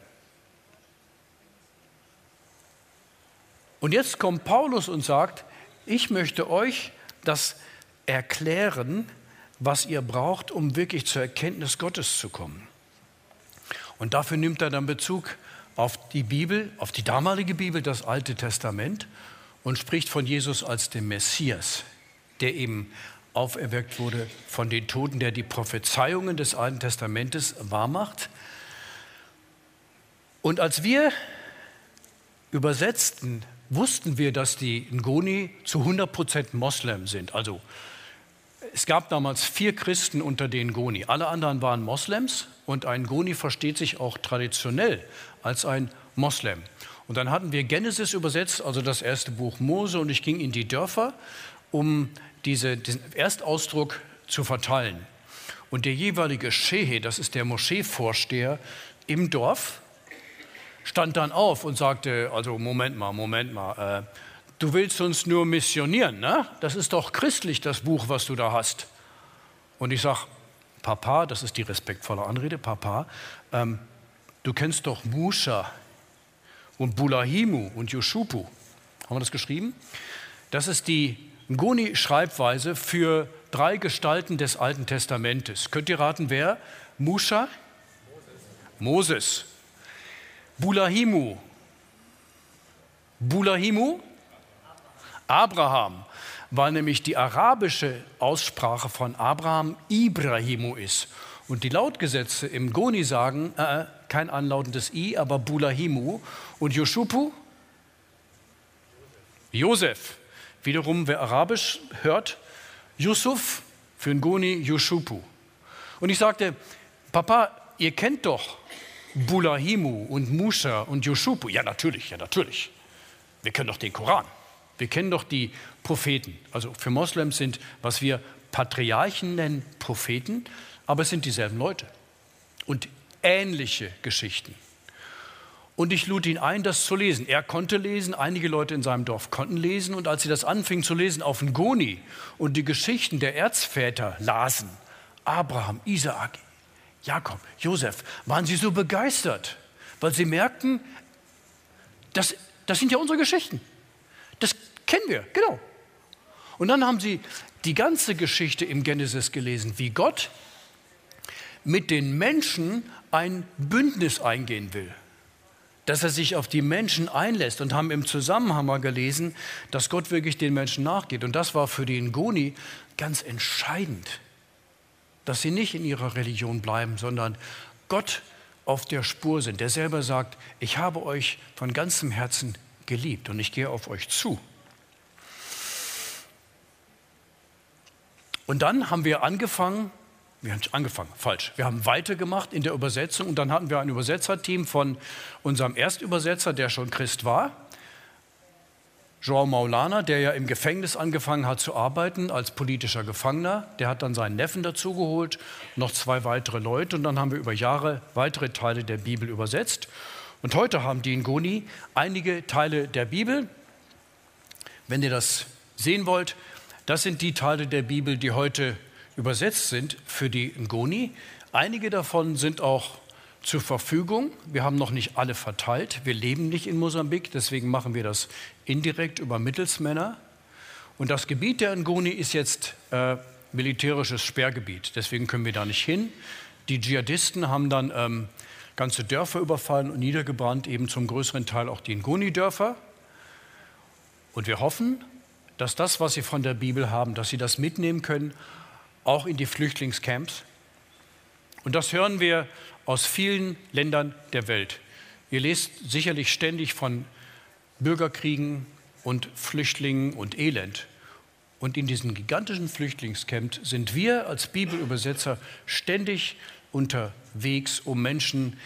Und jetzt kommt Paulus und sagt, ich möchte euch das erklären, was ihr braucht, um wirklich zur Erkenntnis Gottes zu kommen. Und dafür nimmt er dann Bezug auf die Bibel, auf die damalige Bibel, das Alte Testament und spricht von Jesus als dem Messias, der eben auferweckt wurde von den Toten, der die Prophezeiungen des Alten Testamentes wahrmacht. Und als wir übersetzten, wussten wir, dass die Ngoni zu 100 Prozent Moslem sind. Also es gab damals vier Christen unter den Ngoni. Alle anderen waren Moslems und ein Ngoni versteht sich auch traditionell als ein Moslem. Und dann hatten wir Genesis übersetzt, also das erste Buch Mose, und ich ging in die Dörfer, um diese, diesen Erstausdruck zu verteilen. Und der jeweilige Schehe, das ist der Moscheevorsteher im Dorf, stand dann auf und sagte, also Moment mal, Moment mal, äh, du willst uns nur missionieren, ne? Das ist doch christlich, das Buch, was du da hast. Und ich sage, Papa, das ist die respektvolle Anrede, Papa, ähm, du kennst doch Musha und Bulahimu und Yoshupu. Haben wir das geschrieben? Das ist die Ngoni-Schreibweise für drei Gestalten des Alten Testamentes. Könnt ihr raten, wer? Musha? Moses. Moses. Bulahimu. Bulahimu? Abraham, weil nämlich die arabische Aussprache von Abraham Ibrahimu ist. Und die Lautgesetze im Goni sagen, äh, kein anlautendes I, aber Bulahimu. Und Yoshupu? Josef. Wiederum, wer Arabisch hört, Yusuf, für einen Goni Yushupu. Und ich sagte, Papa, ihr kennt doch Bulahimu und Musa und Yushupu. Ja, natürlich, ja, natürlich. Wir kennen doch den Koran. Wir kennen doch die Propheten. Also für Moslems sind, was wir Patriarchen nennen, Propheten, aber es sind dieselben Leute. Und ähnliche Geschichten. Und ich lud ihn ein, das zu lesen. Er konnte lesen, einige Leute in seinem Dorf konnten lesen. Und als sie das anfingen zu lesen auf Ngoni und die Geschichten der Erzväter lasen, Abraham, Isaak, Jakob, Josef, waren sie so begeistert, weil sie merkten, das, das sind ja unsere Geschichten. Das kennen wir, genau. Und dann haben sie die ganze Geschichte im Genesis gelesen, wie Gott mit den Menschen ein Bündnis eingehen will dass er sich auf die Menschen einlässt und haben im Zusammenhang gelesen, dass Gott wirklich den Menschen nachgeht. Und das war für die Ngoni ganz entscheidend, dass sie nicht in ihrer Religion bleiben, sondern Gott auf der Spur sind, der selber sagt, ich habe euch von ganzem Herzen geliebt und ich gehe auf euch zu. Und dann haben wir angefangen, wir haben angefangen, falsch. Wir haben weitergemacht in der Übersetzung und dann hatten wir ein Übersetzerteam von unserem Erstübersetzer, der schon Christ war, Joao Maulana, der ja im Gefängnis angefangen hat zu arbeiten als politischer Gefangener. Der hat dann seinen Neffen dazugeholt, noch zwei weitere Leute und dann haben wir über Jahre weitere Teile der Bibel übersetzt. Und heute haben die in Goni einige Teile der Bibel. Wenn ihr das sehen wollt, das sind die Teile der Bibel, die heute übersetzt sind für die Ngoni. Einige davon sind auch zur Verfügung. Wir haben noch nicht alle verteilt. Wir leben nicht in Mosambik, deswegen machen wir das indirekt über Mittelsmänner. Und das Gebiet der Ngoni ist jetzt äh, militärisches Sperrgebiet, deswegen können wir da nicht hin. Die Dschihadisten haben dann ähm, ganze Dörfer überfallen und niedergebrannt, eben zum größeren Teil auch die Ngoni-Dörfer. Und wir hoffen, dass das, was sie von der Bibel haben, dass sie das mitnehmen können auch in die Flüchtlingscamps. Und das hören wir aus vielen Ländern der Welt. Ihr lest sicherlich ständig von Bürgerkriegen und Flüchtlingen und Elend. Und in diesen gigantischen Flüchtlingscamps sind wir als Bibelübersetzer ständig unterwegs, um Menschen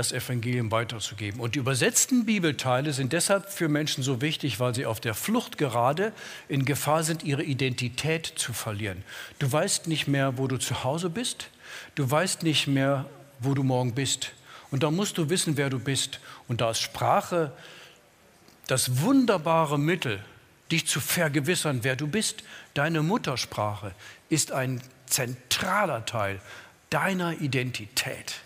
das Evangelium weiterzugeben. Und die übersetzten Bibelteile sind deshalb für Menschen so wichtig, weil sie auf der Flucht gerade in Gefahr sind, ihre Identität zu verlieren. Du weißt nicht mehr, wo du zu Hause bist. Du weißt nicht mehr, wo du morgen bist. Und da musst du wissen, wer du bist. Und da ist Sprache das wunderbare Mittel, dich zu vergewissern, wer du bist. Deine Muttersprache ist ein zentraler Teil deiner Identität.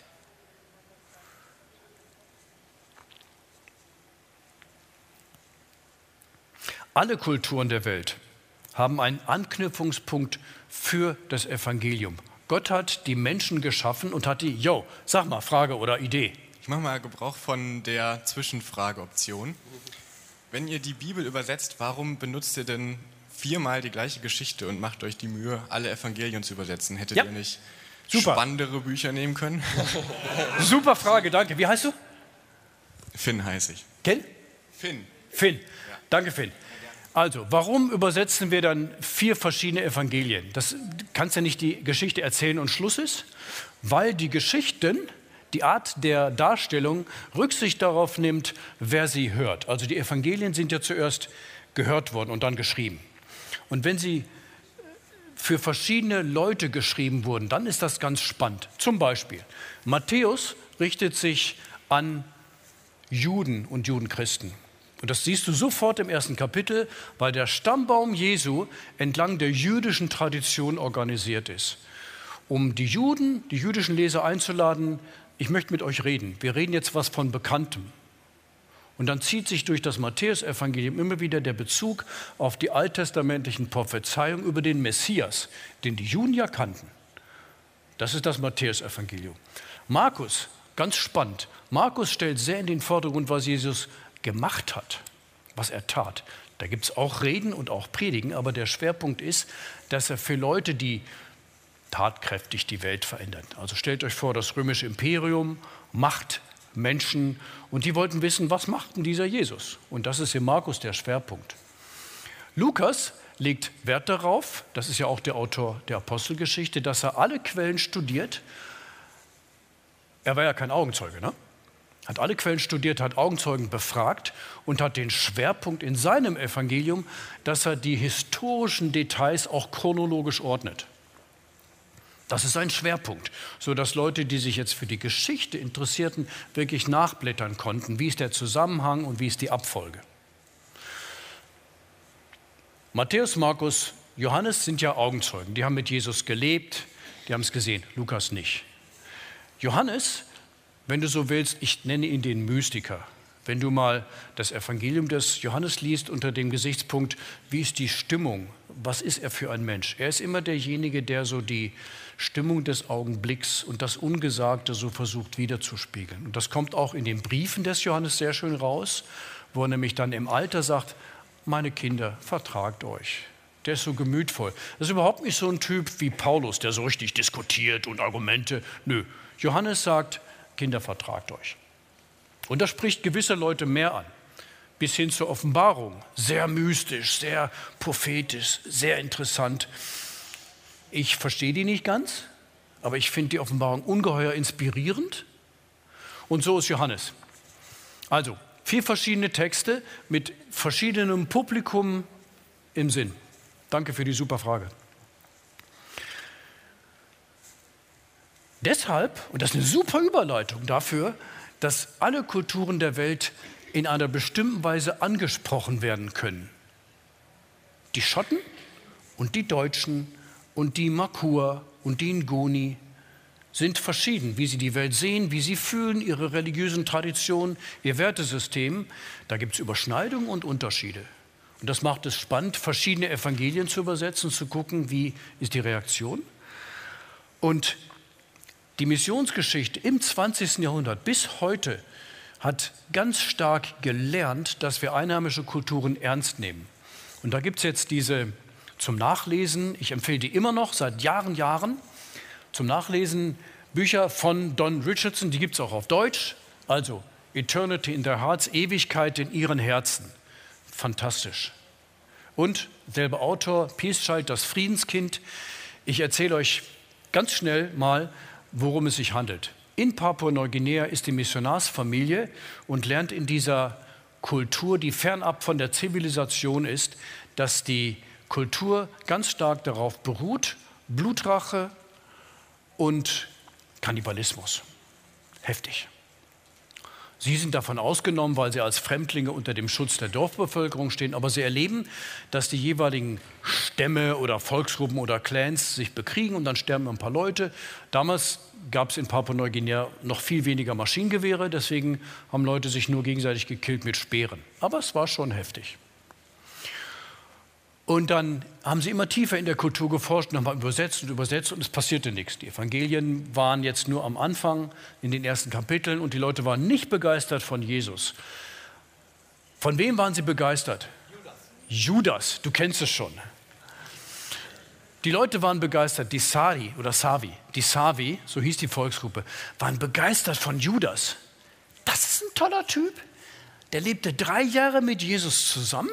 Alle Kulturen der Welt haben einen Anknüpfungspunkt für das Evangelium. Gott hat die Menschen geschaffen und hat die, yo, sag mal, Frage oder Idee. Ich mache mal Gebrauch von der Zwischenfrageoption. Wenn ihr die Bibel übersetzt, warum benutzt ihr denn viermal die gleiche Geschichte und macht euch die Mühe, alle Evangelien zu übersetzen? Hättet ja. ihr nicht Super. spannendere Bücher nehmen können? Super Frage, danke. Wie heißt du? Finn heiße ich. Ken? Finn. Finn. Danke, Finn. Also, warum übersetzen wir dann vier verschiedene Evangelien? Das kannst ja nicht die Geschichte erzählen und Schluss ist, weil die Geschichten, die Art der Darstellung Rücksicht darauf nimmt, wer sie hört. Also die Evangelien sind ja zuerst gehört worden und dann geschrieben. Und wenn sie für verschiedene Leute geschrieben wurden, dann ist das ganz spannend. Zum Beispiel, Matthäus richtet sich an Juden und Judenchristen. Und das siehst du sofort im ersten Kapitel, weil der Stammbaum Jesu entlang der jüdischen Tradition organisiert ist. Um die Juden, die jüdischen Leser einzuladen, ich möchte mit euch reden. Wir reden jetzt was von Bekanntem. Und dann zieht sich durch das Matthäusevangelium immer wieder der Bezug auf die alttestamentlichen Prophezeiungen über den Messias, den die Juden ja kannten. Das ist das Matthäusevangelium. Markus, ganz spannend. Markus stellt sehr in den Vordergrund, was Jesus gemacht hat, was er tat. Da gibt es auch Reden und auch Predigen, aber der Schwerpunkt ist, dass er für Leute, die tatkräftig die Welt verändern. Also stellt euch vor, das römische Imperium, Macht, Menschen und die wollten wissen, was macht denn dieser Jesus? Und das ist in Markus der Schwerpunkt. Lukas legt Wert darauf, das ist ja auch der Autor der Apostelgeschichte, dass er alle Quellen studiert. Er war ja kein Augenzeuge, ne? Hat alle Quellen studiert, hat Augenzeugen befragt und hat den Schwerpunkt in seinem Evangelium, dass er die historischen Details auch chronologisch ordnet. Das ist ein Schwerpunkt, sodass Leute, die sich jetzt für die Geschichte interessierten, wirklich nachblättern konnten. Wie ist der Zusammenhang und wie ist die Abfolge? Matthäus, Markus, Johannes sind ja Augenzeugen. Die haben mit Jesus gelebt, die haben es gesehen, Lukas nicht. Johannes wenn du so willst, ich nenne ihn den Mystiker. Wenn du mal das Evangelium des Johannes liest unter dem Gesichtspunkt, wie ist die Stimmung? Was ist er für ein Mensch? Er ist immer derjenige, der so die Stimmung des Augenblicks und das Ungesagte so versucht wiederzuspiegeln. Und das kommt auch in den Briefen des Johannes sehr schön raus, wo er nämlich dann im Alter sagt, meine Kinder, vertragt euch. Der ist so gemütvoll. Das ist überhaupt nicht so ein Typ wie Paulus, der so richtig diskutiert und Argumente. Nö. Johannes sagt, Kinder, vertragt euch. Und das spricht gewisse Leute mehr an, bis hin zur Offenbarung. Sehr mystisch, sehr prophetisch, sehr interessant. Ich verstehe die nicht ganz, aber ich finde die Offenbarung ungeheuer inspirierend. Und so ist Johannes. Also, vier verschiedene Texte mit verschiedenem Publikum im Sinn. Danke für die super Frage. Deshalb, und das ist eine super Überleitung dafür, dass alle Kulturen der Welt in einer bestimmten Weise angesprochen werden können. Die Schotten und die Deutschen und die Makur und die Ngoni sind verschieden, wie sie die Welt sehen, wie sie fühlen, ihre religiösen Traditionen, ihr Wertesystem. Da gibt es Überschneidungen und Unterschiede. Und das macht es spannend, verschiedene Evangelien zu übersetzen, zu gucken, wie ist die Reaktion. Und die Missionsgeschichte im 20. Jahrhundert bis heute hat ganz stark gelernt, dass wir einheimische Kulturen ernst nehmen. Und da gibt es jetzt diese zum Nachlesen, ich empfehle die immer noch seit Jahren, Jahren, zum Nachlesen Bücher von Don Richardson, die gibt es auch auf Deutsch, also Eternity in their Hearts, Ewigkeit in ihren Herzen. Fantastisch. Und selber Autor, Peace Child, das Friedenskind. Ich erzähle euch ganz schnell mal, worum es sich handelt. In Papua-Neuguinea ist die Missionarsfamilie und lernt in dieser Kultur, die fernab von der Zivilisation ist, dass die Kultur ganz stark darauf beruht, Blutrache und Kannibalismus. Heftig. Sie sind davon ausgenommen, weil sie als Fremdlinge unter dem Schutz der Dorfbevölkerung stehen, aber sie erleben, dass die jeweiligen Stämme oder Volksgruppen oder Clans sich bekriegen und dann sterben ein paar Leute. Damals gab es in Papua-Neuguinea noch viel weniger Maschinengewehre, deswegen haben Leute sich nur gegenseitig gekillt mit Speeren. Aber es war schon heftig. Und dann haben sie immer tiefer in der Kultur geforscht und haben übersetzt und übersetzt und es passierte nichts. Die Evangelien waren jetzt nur am Anfang in den ersten Kapiteln und die Leute waren nicht begeistert von Jesus. Von wem waren sie begeistert? Judas. Judas, du kennst es schon. Die Leute waren begeistert, die Sari oder Savi, die Savi, so hieß die Volksgruppe, waren begeistert von Judas. Das ist ein toller Typ. Der lebte drei Jahre mit Jesus zusammen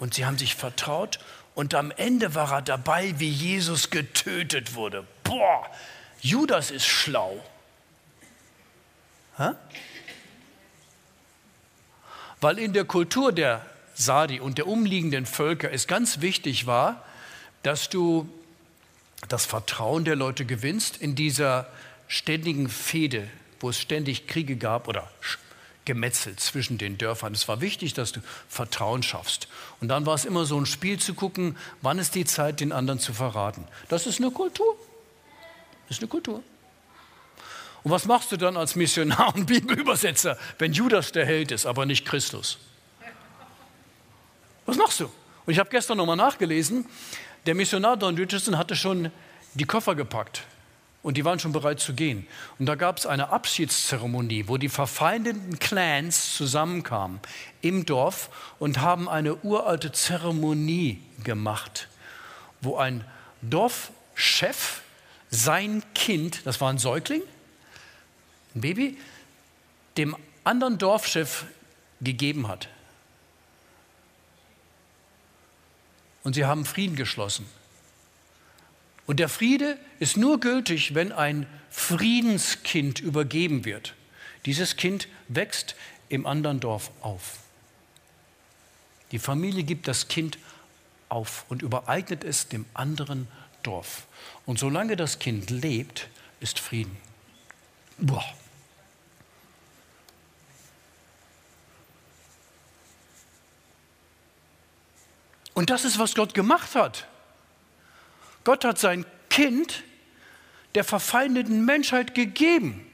und sie haben sich vertraut und am Ende war er dabei, wie Jesus getötet wurde. Boah, Judas ist schlau. Hä? Weil in der Kultur der Sadi und der umliegenden Völker es ganz wichtig war, dass du das Vertrauen der Leute gewinnst in dieser ständigen Fehde, wo es ständig Kriege gab oder Gemetzel zwischen den Dörfern. Es war wichtig, dass du Vertrauen schaffst. Und dann war es immer so ein Spiel zu gucken, wann ist die Zeit, den anderen zu verraten. Das ist eine Kultur. Das ist eine Kultur. Und was machst du dann als Missionar und Bibelübersetzer, wenn Judas der Held ist, aber nicht Christus? Was machst du? Und ich habe gestern nochmal nachgelesen, der Missionar Don Richardson hatte schon die Koffer gepackt und die waren schon bereit zu gehen. Und da gab es eine Abschiedszeremonie, wo die verfeindeten Clans zusammenkamen im Dorf und haben eine uralte Zeremonie gemacht, wo ein Dorfchef sein Kind, das war ein Säugling, ein Baby, dem anderen Dorfchef gegeben hat. und sie haben Frieden geschlossen. Und der Friede ist nur gültig, wenn ein Friedenskind übergeben wird. Dieses Kind wächst im anderen Dorf auf. Die Familie gibt das Kind auf und übereignet es dem anderen Dorf. Und solange das Kind lebt, ist Frieden. Boah. Und das ist, was Gott gemacht hat. Gott hat sein Kind der verfeindeten Menschheit gegeben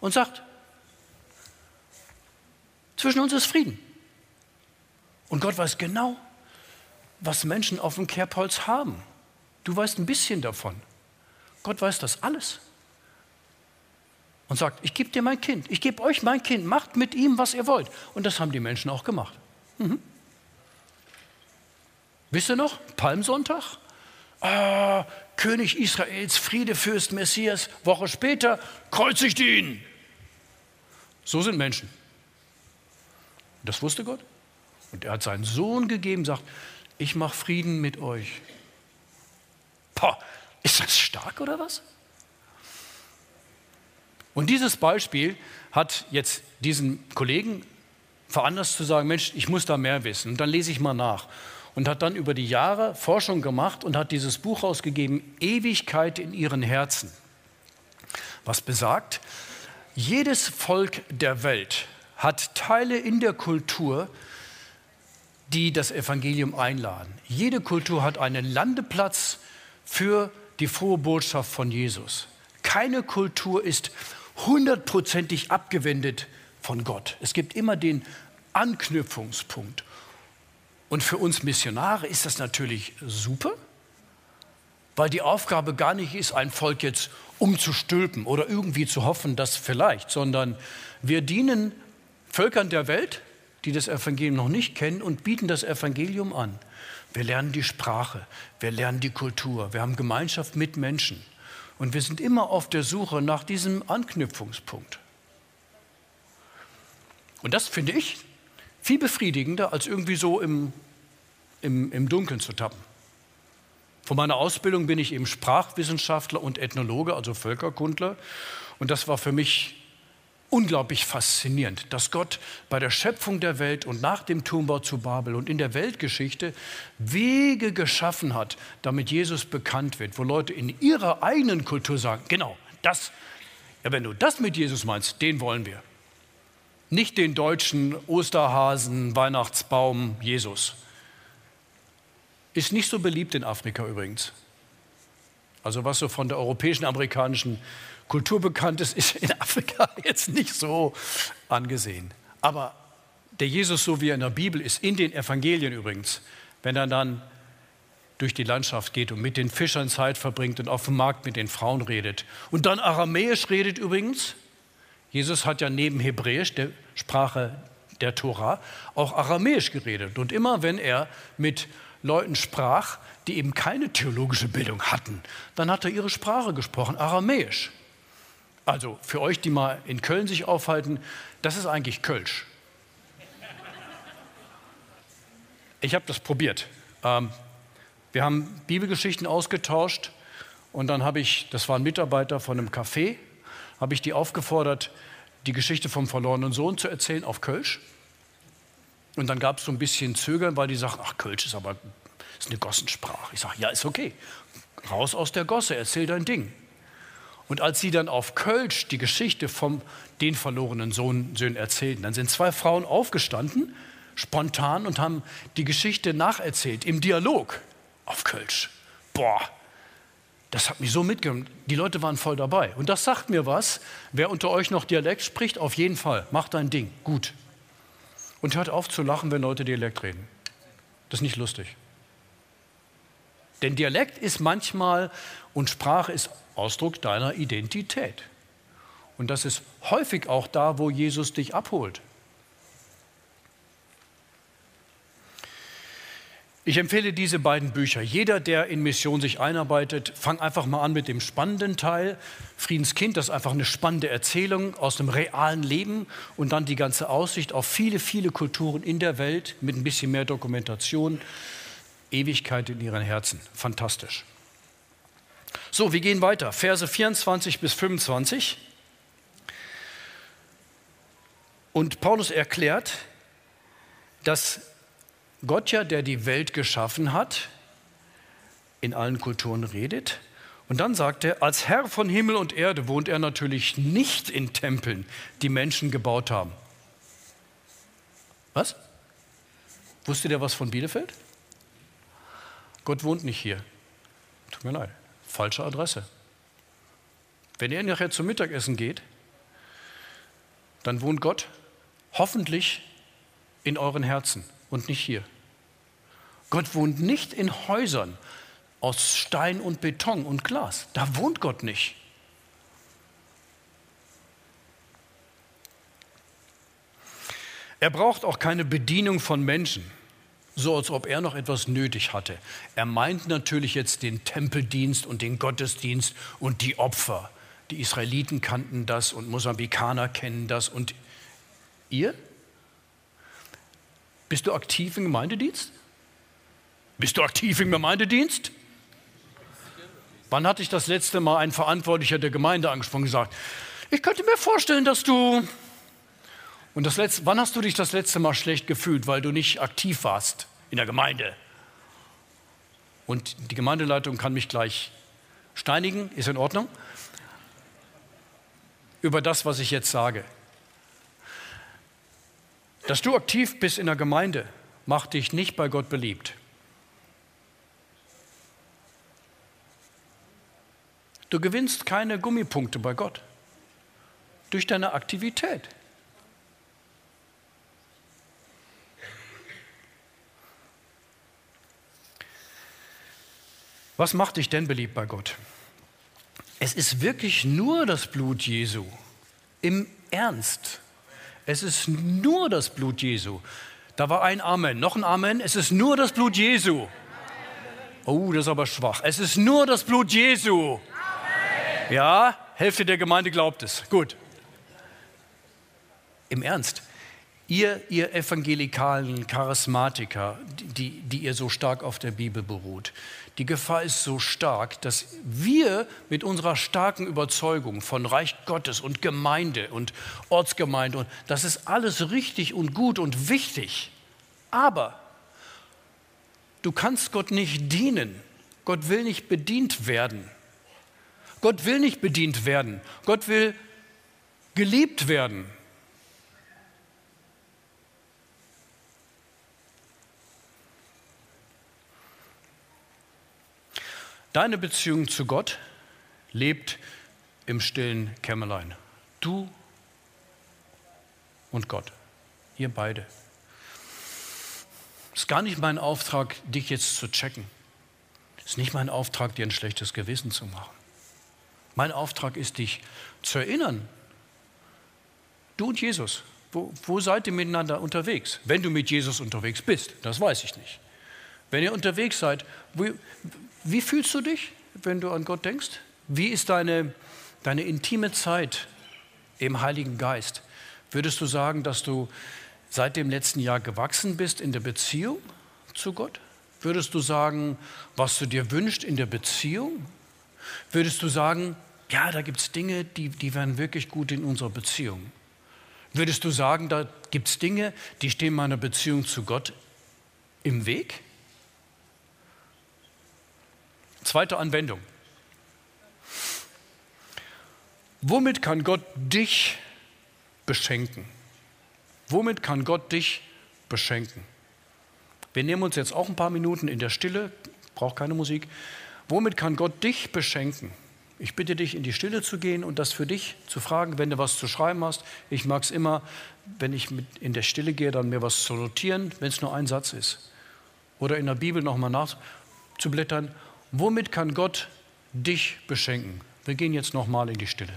und sagt, zwischen uns ist Frieden. Und Gott weiß genau, was Menschen auf dem Kerbholz haben. Du weißt ein bisschen davon. Gott weiß das alles. Und sagt, ich gebe dir mein Kind, ich gebe euch mein Kind, macht mit ihm, was ihr wollt. Und das haben die Menschen auch gemacht. Mhm. Wisst ihr noch? Palmsonntag? Ah, König Israels, Friedefürst, Messias. Woche später kreuzigt ihn. So sind Menschen. Das wusste Gott. Und er hat seinen Sohn gegeben, sagt, ich mache Frieden mit euch. Boah, ist das stark oder was? Und dieses Beispiel hat jetzt diesen Kollegen veranlasst zu sagen, Mensch, ich muss da mehr wissen. Und dann lese ich mal nach und hat dann über die Jahre Forschung gemacht und hat dieses Buch ausgegeben, Ewigkeit in ihren Herzen. Was besagt, jedes Volk der Welt hat Teile in der Kultur, die das Evangelium einladen. Jede Kultur hat einen Landeplatz für die frohe Botschaft von Jesus. Keine Kultur ist hundertprozentig abgewendet von Gott. Es gibt immer den Anknüpfungspunkt. Und für uns Missionare ist das natürlich super, weil die Aufgabe gar nicht ist, ein Volk jetzt umzustülpen oder irgendwie zu hoffen, dass vielleicht, sondern wir dienen Völkern der Welt, die das Evangelium noch nicht kennen und bieten das Evangelium an. Wir lernen die Sprache, wir lernen die Kultur, wir haben Gemeinschaft mit Menschen und wir sind immer auf der Suche nach diesem Anknüpfungspunkt. Und das finde ich viel befriedigender, als irgendwie so im, im, im Dunkeln zu tappen. Von meiner Ausbildung bin ich eben Sprachwissenschaftler und Ethnologe, also Völkerkundler. Und das war für mich unglaublich faszinierend, dass Gott bei der Schöpfung der Welt und nach dem Turmbau zu Babel und in der Weltgeschichte Wege geschaffen hat, damit Jesus bekannt wird, wo Leute in ihrer eigenen Kultur sagen, genau, das, ja, wenn du das mit Jesus meinst, den wollen wir. Nicht den deutschen Osterhasen, Weihnachtsbaum, Jesus. Ist nicht so beliebt in Afrika übrigens. Also was so von der europäischen, amerikanischen Kultur bekannt ist, ist in Afrika jetzt nicht so angesehen. Aber der Jesus, so wie er in der Bibel ist, in den Evangelien übrigens, wenn er dann durch die Landschaft geht und mit den Fischern Zeit verbringt und auf dem Markt mit den Frauen redet. Und dann Aramäisch redet übrigens. Jesus hat ja neben Hebräisch, der Sprache der Tora, auch Aramäisch geredet. Und immer wenn er mit Leuten sprach, die eben keine theologische Bildung hatten, dann hat er ihre Sprache gesprochen, Aramäisch. Also für euch, die mal in Köln sich aufhalten, das ist eigentlich Kölsch. Ich habe das probiert. Ähm, wir haben Bibelgeschichten ausgetauscht und dann habe ich, das war ein Mitarbeiter von einem Café, habe ich die aufgefordert, die Geschichte vom verlorenen Sohn zu erzählen auf Kölsch. Und dann gab es so ein bisschen Zögern, weil die sagten, ach, Kölsch ist aber ist eine Gossensprache. Ich sage, ja, ist okay. Raus aus der Gosse, erzähl dein Ding. Und als sie dann auf Kölsch die Geschichte vom den verlorenen Sohn, Sohn erzählten, dann sind zwei Frauen aufgestanden, spontan, und haben die Geschichte nacherzählt im Dialog auf Kölsch. Boah, das hat mich so mitgenommen. Die Leute waren voll dabei. Und das sagt mir was. Wer unter euch noch Dialekt spricht, auf jeden Fall. Macht dein Ding. Gut. Und hört auf zu lachen, wenn Leute Dialekt reden. Das ist nicht lustig. Denn Dialekt ist manchmal und Sprache ist Ausdruck deiner Identität. Und das ist häufig auch da, wo Jesus dich abholt. Ich empfehle diese beiden Bücher. Jeder, der in Mission sich einarbeitet, fang einfach mal an mit dem spannenden Teil. Friedenskind, das ist einfach eine spannende Erzählung aus dem realen Leben und dann die ganze Aussicht auf viele, viele Kulturen in der Welt mit ein bisschen mehr Dokumentation. Ewigkeit in ihren Herzen. Fantastisch. So, wir gehen weiter. Verse 24 bis 25. Und Paulus erklärt, dass Gott ja, der die Welt geschaffen hat, in allen Kulturen redet. Und dann sagt er, als Herr von Himmel und Erde wohnt er natürlich nicht in Tempeln, die Menschen gebaut haben. Was? Wusstet ihr was von Bielefeld? Gott wohnt nicht hier. Tut mir leid, falsche Adresse. Wenn ihr nachher zum Mittagessen geht, dann wohnt Gott hoffentlich in euren Herzen und nicht hier. Gott wohnt nicht in Häusern aus Stein und Beton und Glas. Da wohnt Gott nicht. Er braucht auch keine Bedienung von Menschen, so als ob er noch etwas nötig hatte. Er meint natürlich jetzt den Tempeldienst und den Gottesdienst und die Opfer. Die Israeliten kannten das und Mosambikaner kennen das. Und ihr? Bist du aktiv im Gemeindedienst? Bist du aktiv im Gemeindedienst? Wann hatte ich das letzte Mal einen Verantwortlicher der Gemeinde angesprochen und gesagt, ich könnte mir vorstellen, dass du... Und das letzte, wann hast du dich das letzte Mal schlecht gefühlt, weil du nicht aktiv warst in der Gemeinde? Und die Gemeindeleitung kann mich gleich steinigen, ist in Ordnung, über das, was ich jetzt sage. Dass du aktiv bist in der Gemeinde, macht dich nicht bei Gott beliebt. Du gewinnst keine Gummipunkte bei Gott durch deine Aktivität. Was macht dich denn beliebt bei Gott? Es ist wirklich nur das Blut Jesu. Im Ernst. Es ist nur das Blut Jesu. Da war ein Amen, noch ein Amen. Es ist nur das Blut Jesu. Oh, das ist aber schwach. Es ist nur das Blut Jesu. Ja, Hälfte der Gemeinde glaubt es. Gut. Im Ernst, ihr, ihr evangelikalen Charismatiker, die, die ihr so stark auf der Bibel beruht, die Gefahr ist so stark, dass wir mit unserer starken Überzeugung von Reich Gottes und Gemeinde und Ortsgemeinde, und das ist alles richtig und gut und wichtig. Aber du kannst Gott nicht dienen. Gott will nicht bedient werden. Gott will nicht bedient werden. Gott will geliebt werden. Deine Beziehung zu Gott lebt im stillen Kämmerlein. Du und Gott, ihr beide. Es ist gar nicht mein Auftrag, dich jetzt zu checken. Es ist nicht mein Auftrag, dir ein schlechtes Gewissen zu machen. Mein Auftrag ist, dich zu erinnern. Du und Jesus, wo, wo seid ihr miteinander unterwegs? Wenn du mit Jesus unterwegs bist, das weiß ich nicht. Wenn ihr unterwegs seid, wie, wie fühlst du dich, wenn du an Gott denkst? Wie ist deine, deine intime Zeit im Heiligen Geist? Würdest du sagen, dass du seit dem letzten Jahr gewachsen bist in der Beziehung zu Gott? Würdest du sagen, was du dir wünschst in der Beziehung? Würdest du sagen, ja, da gibt es Dinge, die, die wären wirklich gut in unserer Beziehung? Würdest du sagen, da gibt es Dinge, die stehen meiner Beziehung zu Gott im Weg? Zweite Anwendung. Womit kann Gott dich beschenken? Womit kann Gott dich beschenken? Wir nehmen uns jetzt auch ein paar Minuten in der Stille, braucht keine Musik. Womit kann Gott dich beschenken? Ich bitte dich, in die Stille zu gehen und das für dich zu fragen, wenn du was zu schreiben hast. Ich mag es immer, wenn ich in der Stille gehe, dann mir was zu notieren, wenn es nur ein Satz ist. Oder in der Bibel nochmal nachzublättern. Womit kann Gott dich beschenken? Wir gehen jetzt nochmal in die Stille.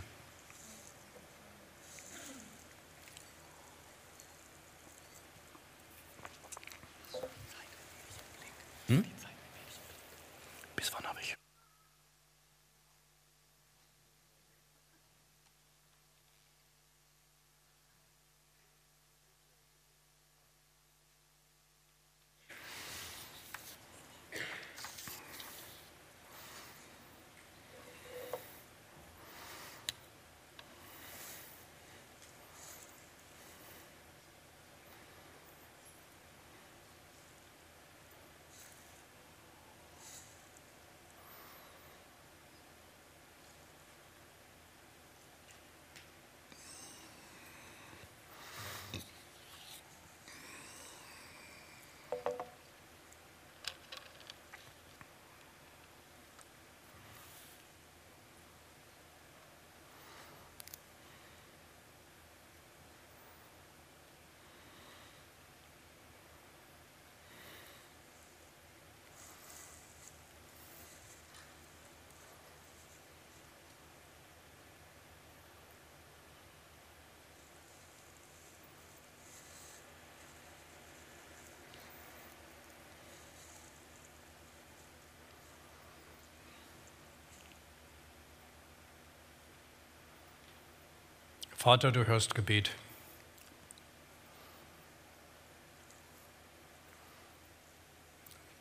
Vater, du hörst Gebet.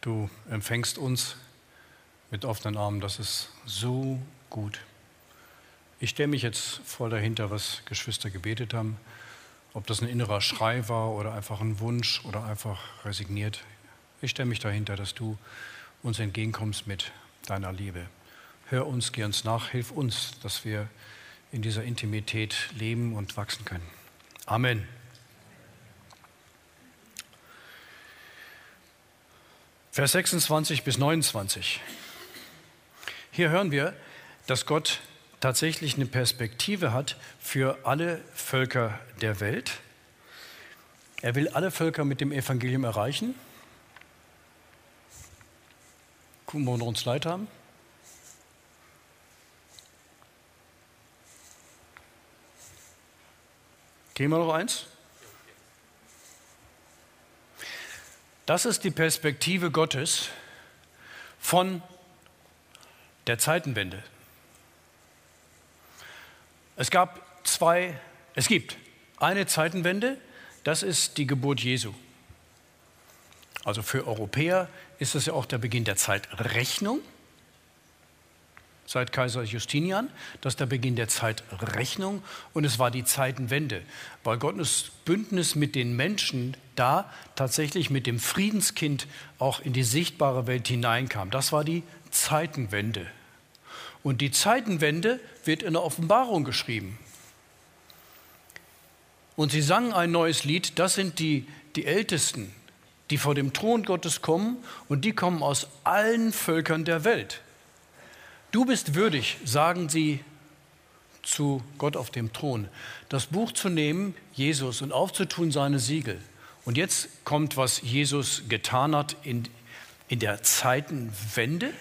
Du empfängst uns mit offenen Armen. Das ist so gut. Ich stelle mich jetzt voll dahinter, was Geschwister gebetet haben. Ob das ein innerer Schrei war oder einfach ein Wunsch oder einfach resigniert. Ich stelle mich dahinter, dass du uns entgegenkommst mit deiner Liebe. Hör uns, geh uns nach, hilf uns, dass wir in dieser Intimität leben und wachsen können. Amen. Vers 26 bis 29. Hier hören wir, dass Gott tatsächlich eine Perspektive hat für alle Völker der Welt. Er will alle Völker mit dem Evangelium erreichen. Gucken, wo wir uns leid haben. Gehen wir noch eins? Das ist die Perspektive Gottes von der Zeitenwende. Es gab zwei, es gibt eine Zeitenwende, das ist die Geburt Jesu. Also für Europäer ist das ja auch der Beginn der Zeitrechnung seit Kaiser Justinian. Das ist der Beginn der Zeitrechnung und es war die Zeitenwende, weil Gottes Bündnis mit den Menschen da tatsächlich mit dem Friedenskind auch in die sichtbare Welt hineinkam. Das war die Zeitenwende. Und die Zeitenwende wird in der Offenbarung geschrieben. Und sie sangen ein neues Lied, das sind die, die Ältesten, die vor dem Thron Gottes kommen und die kommen aus allen Völkern der Welt. Du bist würdig, sagen sie zu Gott auf dem Thron, das Buch zu nehmen, Jesus, und aufzutun seine Siegel. Und jetzt kommt, was Jesus getan hat in, in der Zeitenwende.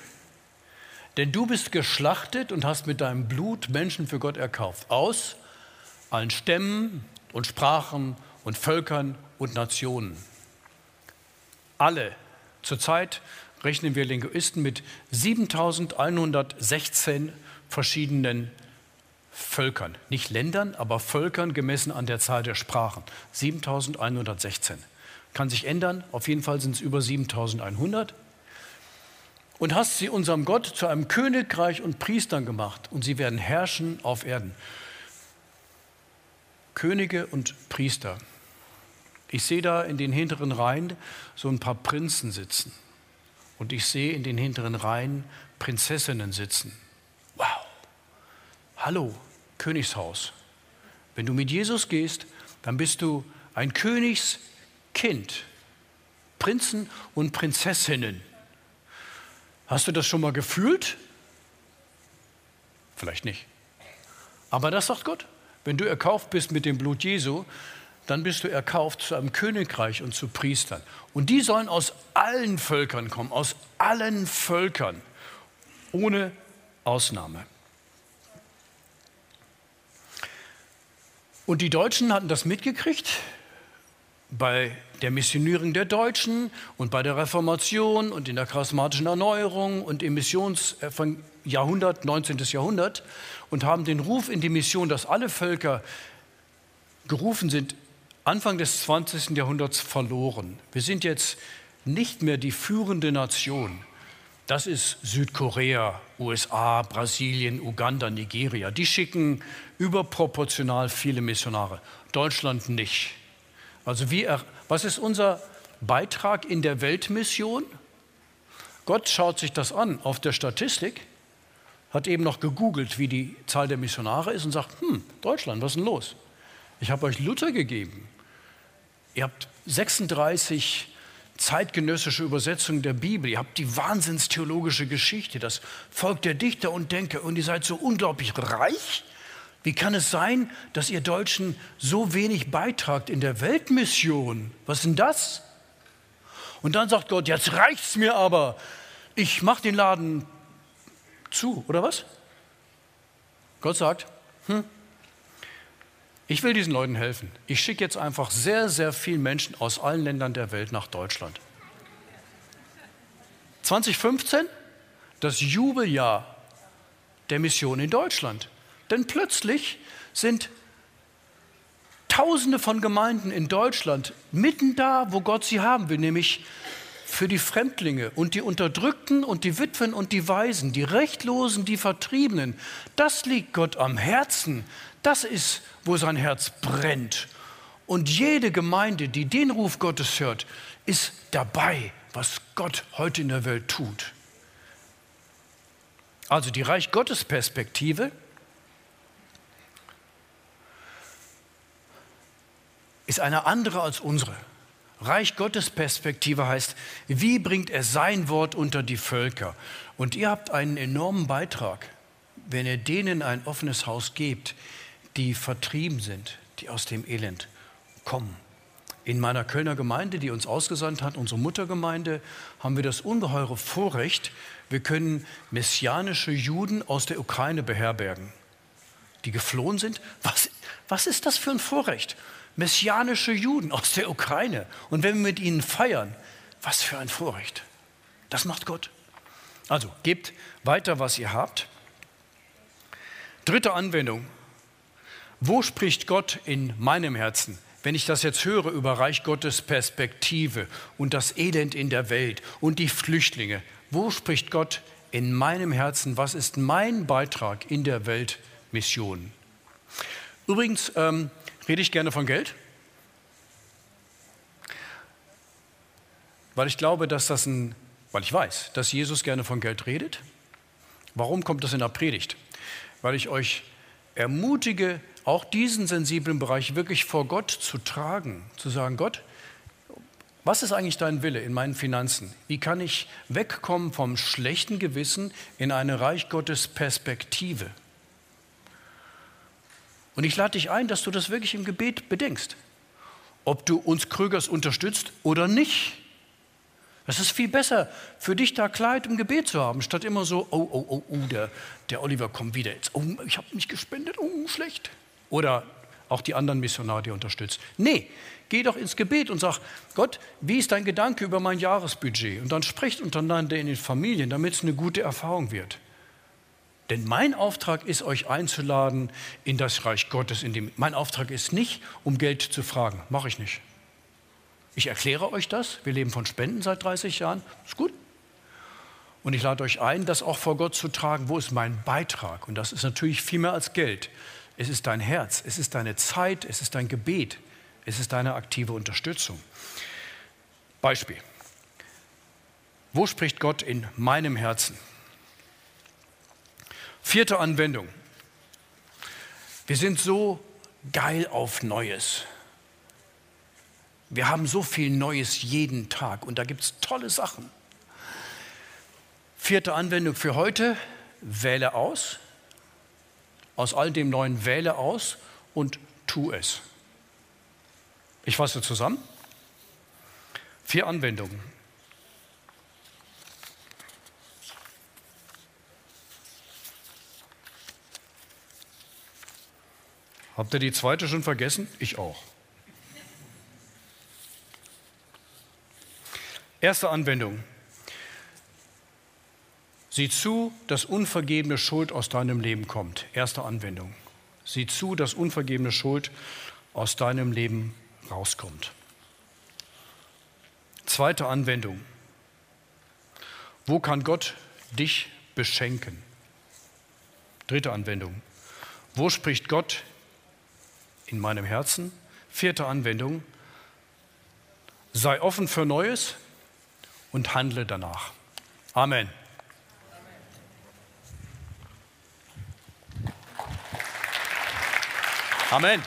Denn du bist geschlachtet und hast mit deinem Blut Menschen für Gott erkauft. Aus allen Stämmen und Sprachen und Völkern und Nationen. Alle. Zurzeit rechnen wir Linguisten mit 7116 verschiedenen Völkern. Nicht Ländern, aber Völkern gemessen an der Zahl der Sprachen. 7116. Kann sich ändern, auf jeden Fall sind es über 7100. Und hast sie unserem Gott zu einem Königreich und Priestern gemacht und sie werden herrschen auf Erden. Könige und Priester. Ich sehe da in den hinteren Reihen so ein paar Prinzen sitzen. Und ich sehe in den hinteren Reihen Prinzessinnen sitzen. Wow. Hallo, Königshaus. Wenn du mit Jesus gehst, dann bist du ein Königskind. Prinzen und Prinzessinnen. Hast du das schon mal gefühlt? Vielleicht nicht. Aber das sagt Gott. Wenn du erkauft bist mit dem Blut Jesu, dann bist du erkauft zu einem Königreich und zu Priestern. Und die sollen aus allen Völkern kommen, aus allen Völkern, ohne Ausnahme. Und die Deutschen hatten das mitgekriegt bei der Missionierung der Deutschen und bei der Reformation und in der charismatischen Erneuerung und im Missionsjahrhundert, 19. Jahrhundert und haben den Ruf in die Mission, dass alle Völker gerufen sind, Anfang des 20. Jahrhunderts verloren. Wir sind jetzt nicht mehr die führende Nation. Das ist Südkorea, USA, Brasilien, Uganda, Nigeria. Die schicken überproportional viele Missionare. Deutschland nicht. Also wir, was ist unser Beitrag in der Weltmission? Gott schaut sich das an auf der Statistik, hat eben noch gegoogelt, wie die Zahl der Missionare ist und sagt, hm, Deutschland, was ist denn los? Ich habe euch Luther gegeben. Ihr habt 36 zeitgenössische Übersetzungen der Bibel. Ihr habt die wahnsinnstheologische Geschichte, das Volk der Dichter und Denker und ihr seid so unglaublich reich. Wie kann es sein, dass ihr Deutschen so wenig beitragt in der Weltmission? Was ist denn das? Und dann sagt Gott, jetzt reicht's mir aber. Ich mache den Laden zu, oder was? Gott sagt, hm, ich will diesen Leuten helfen. Ich schicke jetzt einfach sehr, sehr viele Menschen aus allen Ländern der Welt nach Deutschland. 2015, das Jubeljahr der Mission in Deutschland. Denn plötzlich sind Tausende von Gemeinden in Deutschland mitten da, wo Gott sie haben will, nämlich für die Fremdlinge und die Unterdrückten und die Witwen und die Waisen, die Rechtlosen, die Vertriebenen. Das liegt Gott am Herzen. Das ist, wo sein Herz brennt. Und jede Gemeinde, die den Ruf Gottes hört, ist dabei, was Gott heute in der Welt tut. Also die Reich Gottes Perspektive ist eine andere als unsere. Reich Gottes Perspektive heißt, wie bringt er sein Wort unter die Völker? Und ihr habt einen enormen Beitrag, wenn ihr denen ein offenes Haus gebt, die vertrieben sind, die aus dem Elend kommen. In meiner Kölner Gemeinde, die uns ausgesandt hat, unsere Muttergemeinde, haben wir das ungeheure Vorrecht, wir können messianische Juden aus der Ukraine beherbergen, die geflohen sind. Was, was ist das für ein Vorrecht? Messianische Juden aus der Ukraine. Und wenn wir mit ihnen feiern, was für ein Vorrecht. Das macht Gott. Also gebt weiter, was ihr habt. Dritte Anwendung, wo spricht Gott in meinem Herzen? Wenn ich das jetzt höre über Reich Gottes Perspektive und das Elend in der Welt und die Flüchtlinge, wo spricht Gott in meinem Herzen? Was ist mein Beitrag in der Weltmission? Übrigens ähm, rede ich gerne von Geld, weil ich glaube, dass das ein, weil ich weiß, dass Jesus gerne von Geld redet. Warum kommt das in der Predigt? Weil ich euch ermutige, auch diesen sensiblen Bereich wirklich vor Gott zu tragen, zu sagen, Gott, was ist eigentlich dein Wille in meinen Finanzen? Wie kann ich wegkommen vom schlechten Gewissen in eine Reich Gottes Perspektive? Und ich lade dich ein, dass du das wirklich im Gebet bedenkst ob du uns Krügers unterstützt oder nicht. Es ist viel besser, für dich da Kleid im Gebet zu haben, statt immer so, oh, oh, oh, oh, der, der Oliver kommt wieder jetzt. Oh, ich habe nicht gespendet, oh, schlecht. Oder auch die anderen Missionare, die unterstützt. Nee, geh doch ins Gebet und sag, Gott, wie ist dein Gedanke über mein Jahresbudget? Und dann sprecht untereinander in den Familien, damit es eine gute Erfahrung wird. Denn mein Auftrag ist, euch einzuladen in das Reich Gottes. In dem, mein Auftrag ist nicht, um Geld zu fragen. Mache ich nicht. Ich erkläre euch das. Wir leben von Spenden seit 30 Jahren. Ist gut. Und ich lade euch ein, das auch vor Gott zu tragen. Wo ist mein Beitrag? Und das ist natürlich viel mehr als Geld. Es ist dein Herz, es ist deine Zeit, es ist dein Gebet, es ist deine aktive Unterstützung. Beispiel. Wo spricht Gott in meinem Herzen? Vierte Anwendung. Wir sind so geil auf Neues. Wir haben so viel Neues jeden Tag und da gibt es tolle Sachen. Vierte Anwendung für heute, wähle aus. Aus all dem Neuen wähle aus und tu es. Ich fasse zusammen. Vier Anwendungen. Habt ihr die zweite schon vergessen? Ich auch. Erste Anwendung. Sieh zu, dass unvergebene Schuld aus deinem Leben kommt. Erste Anwendung. Sieh zu, dass unvergebene Schuld aus deinem Leben rauskommt. Zweite Anwendung. Wo kann Gott dich beschenken? Dritte Anwendung. Wo spricht Gott in meinem Herzen? Vierte Anwendung. Sei offen für Neues und handle danach. Amen. Amen.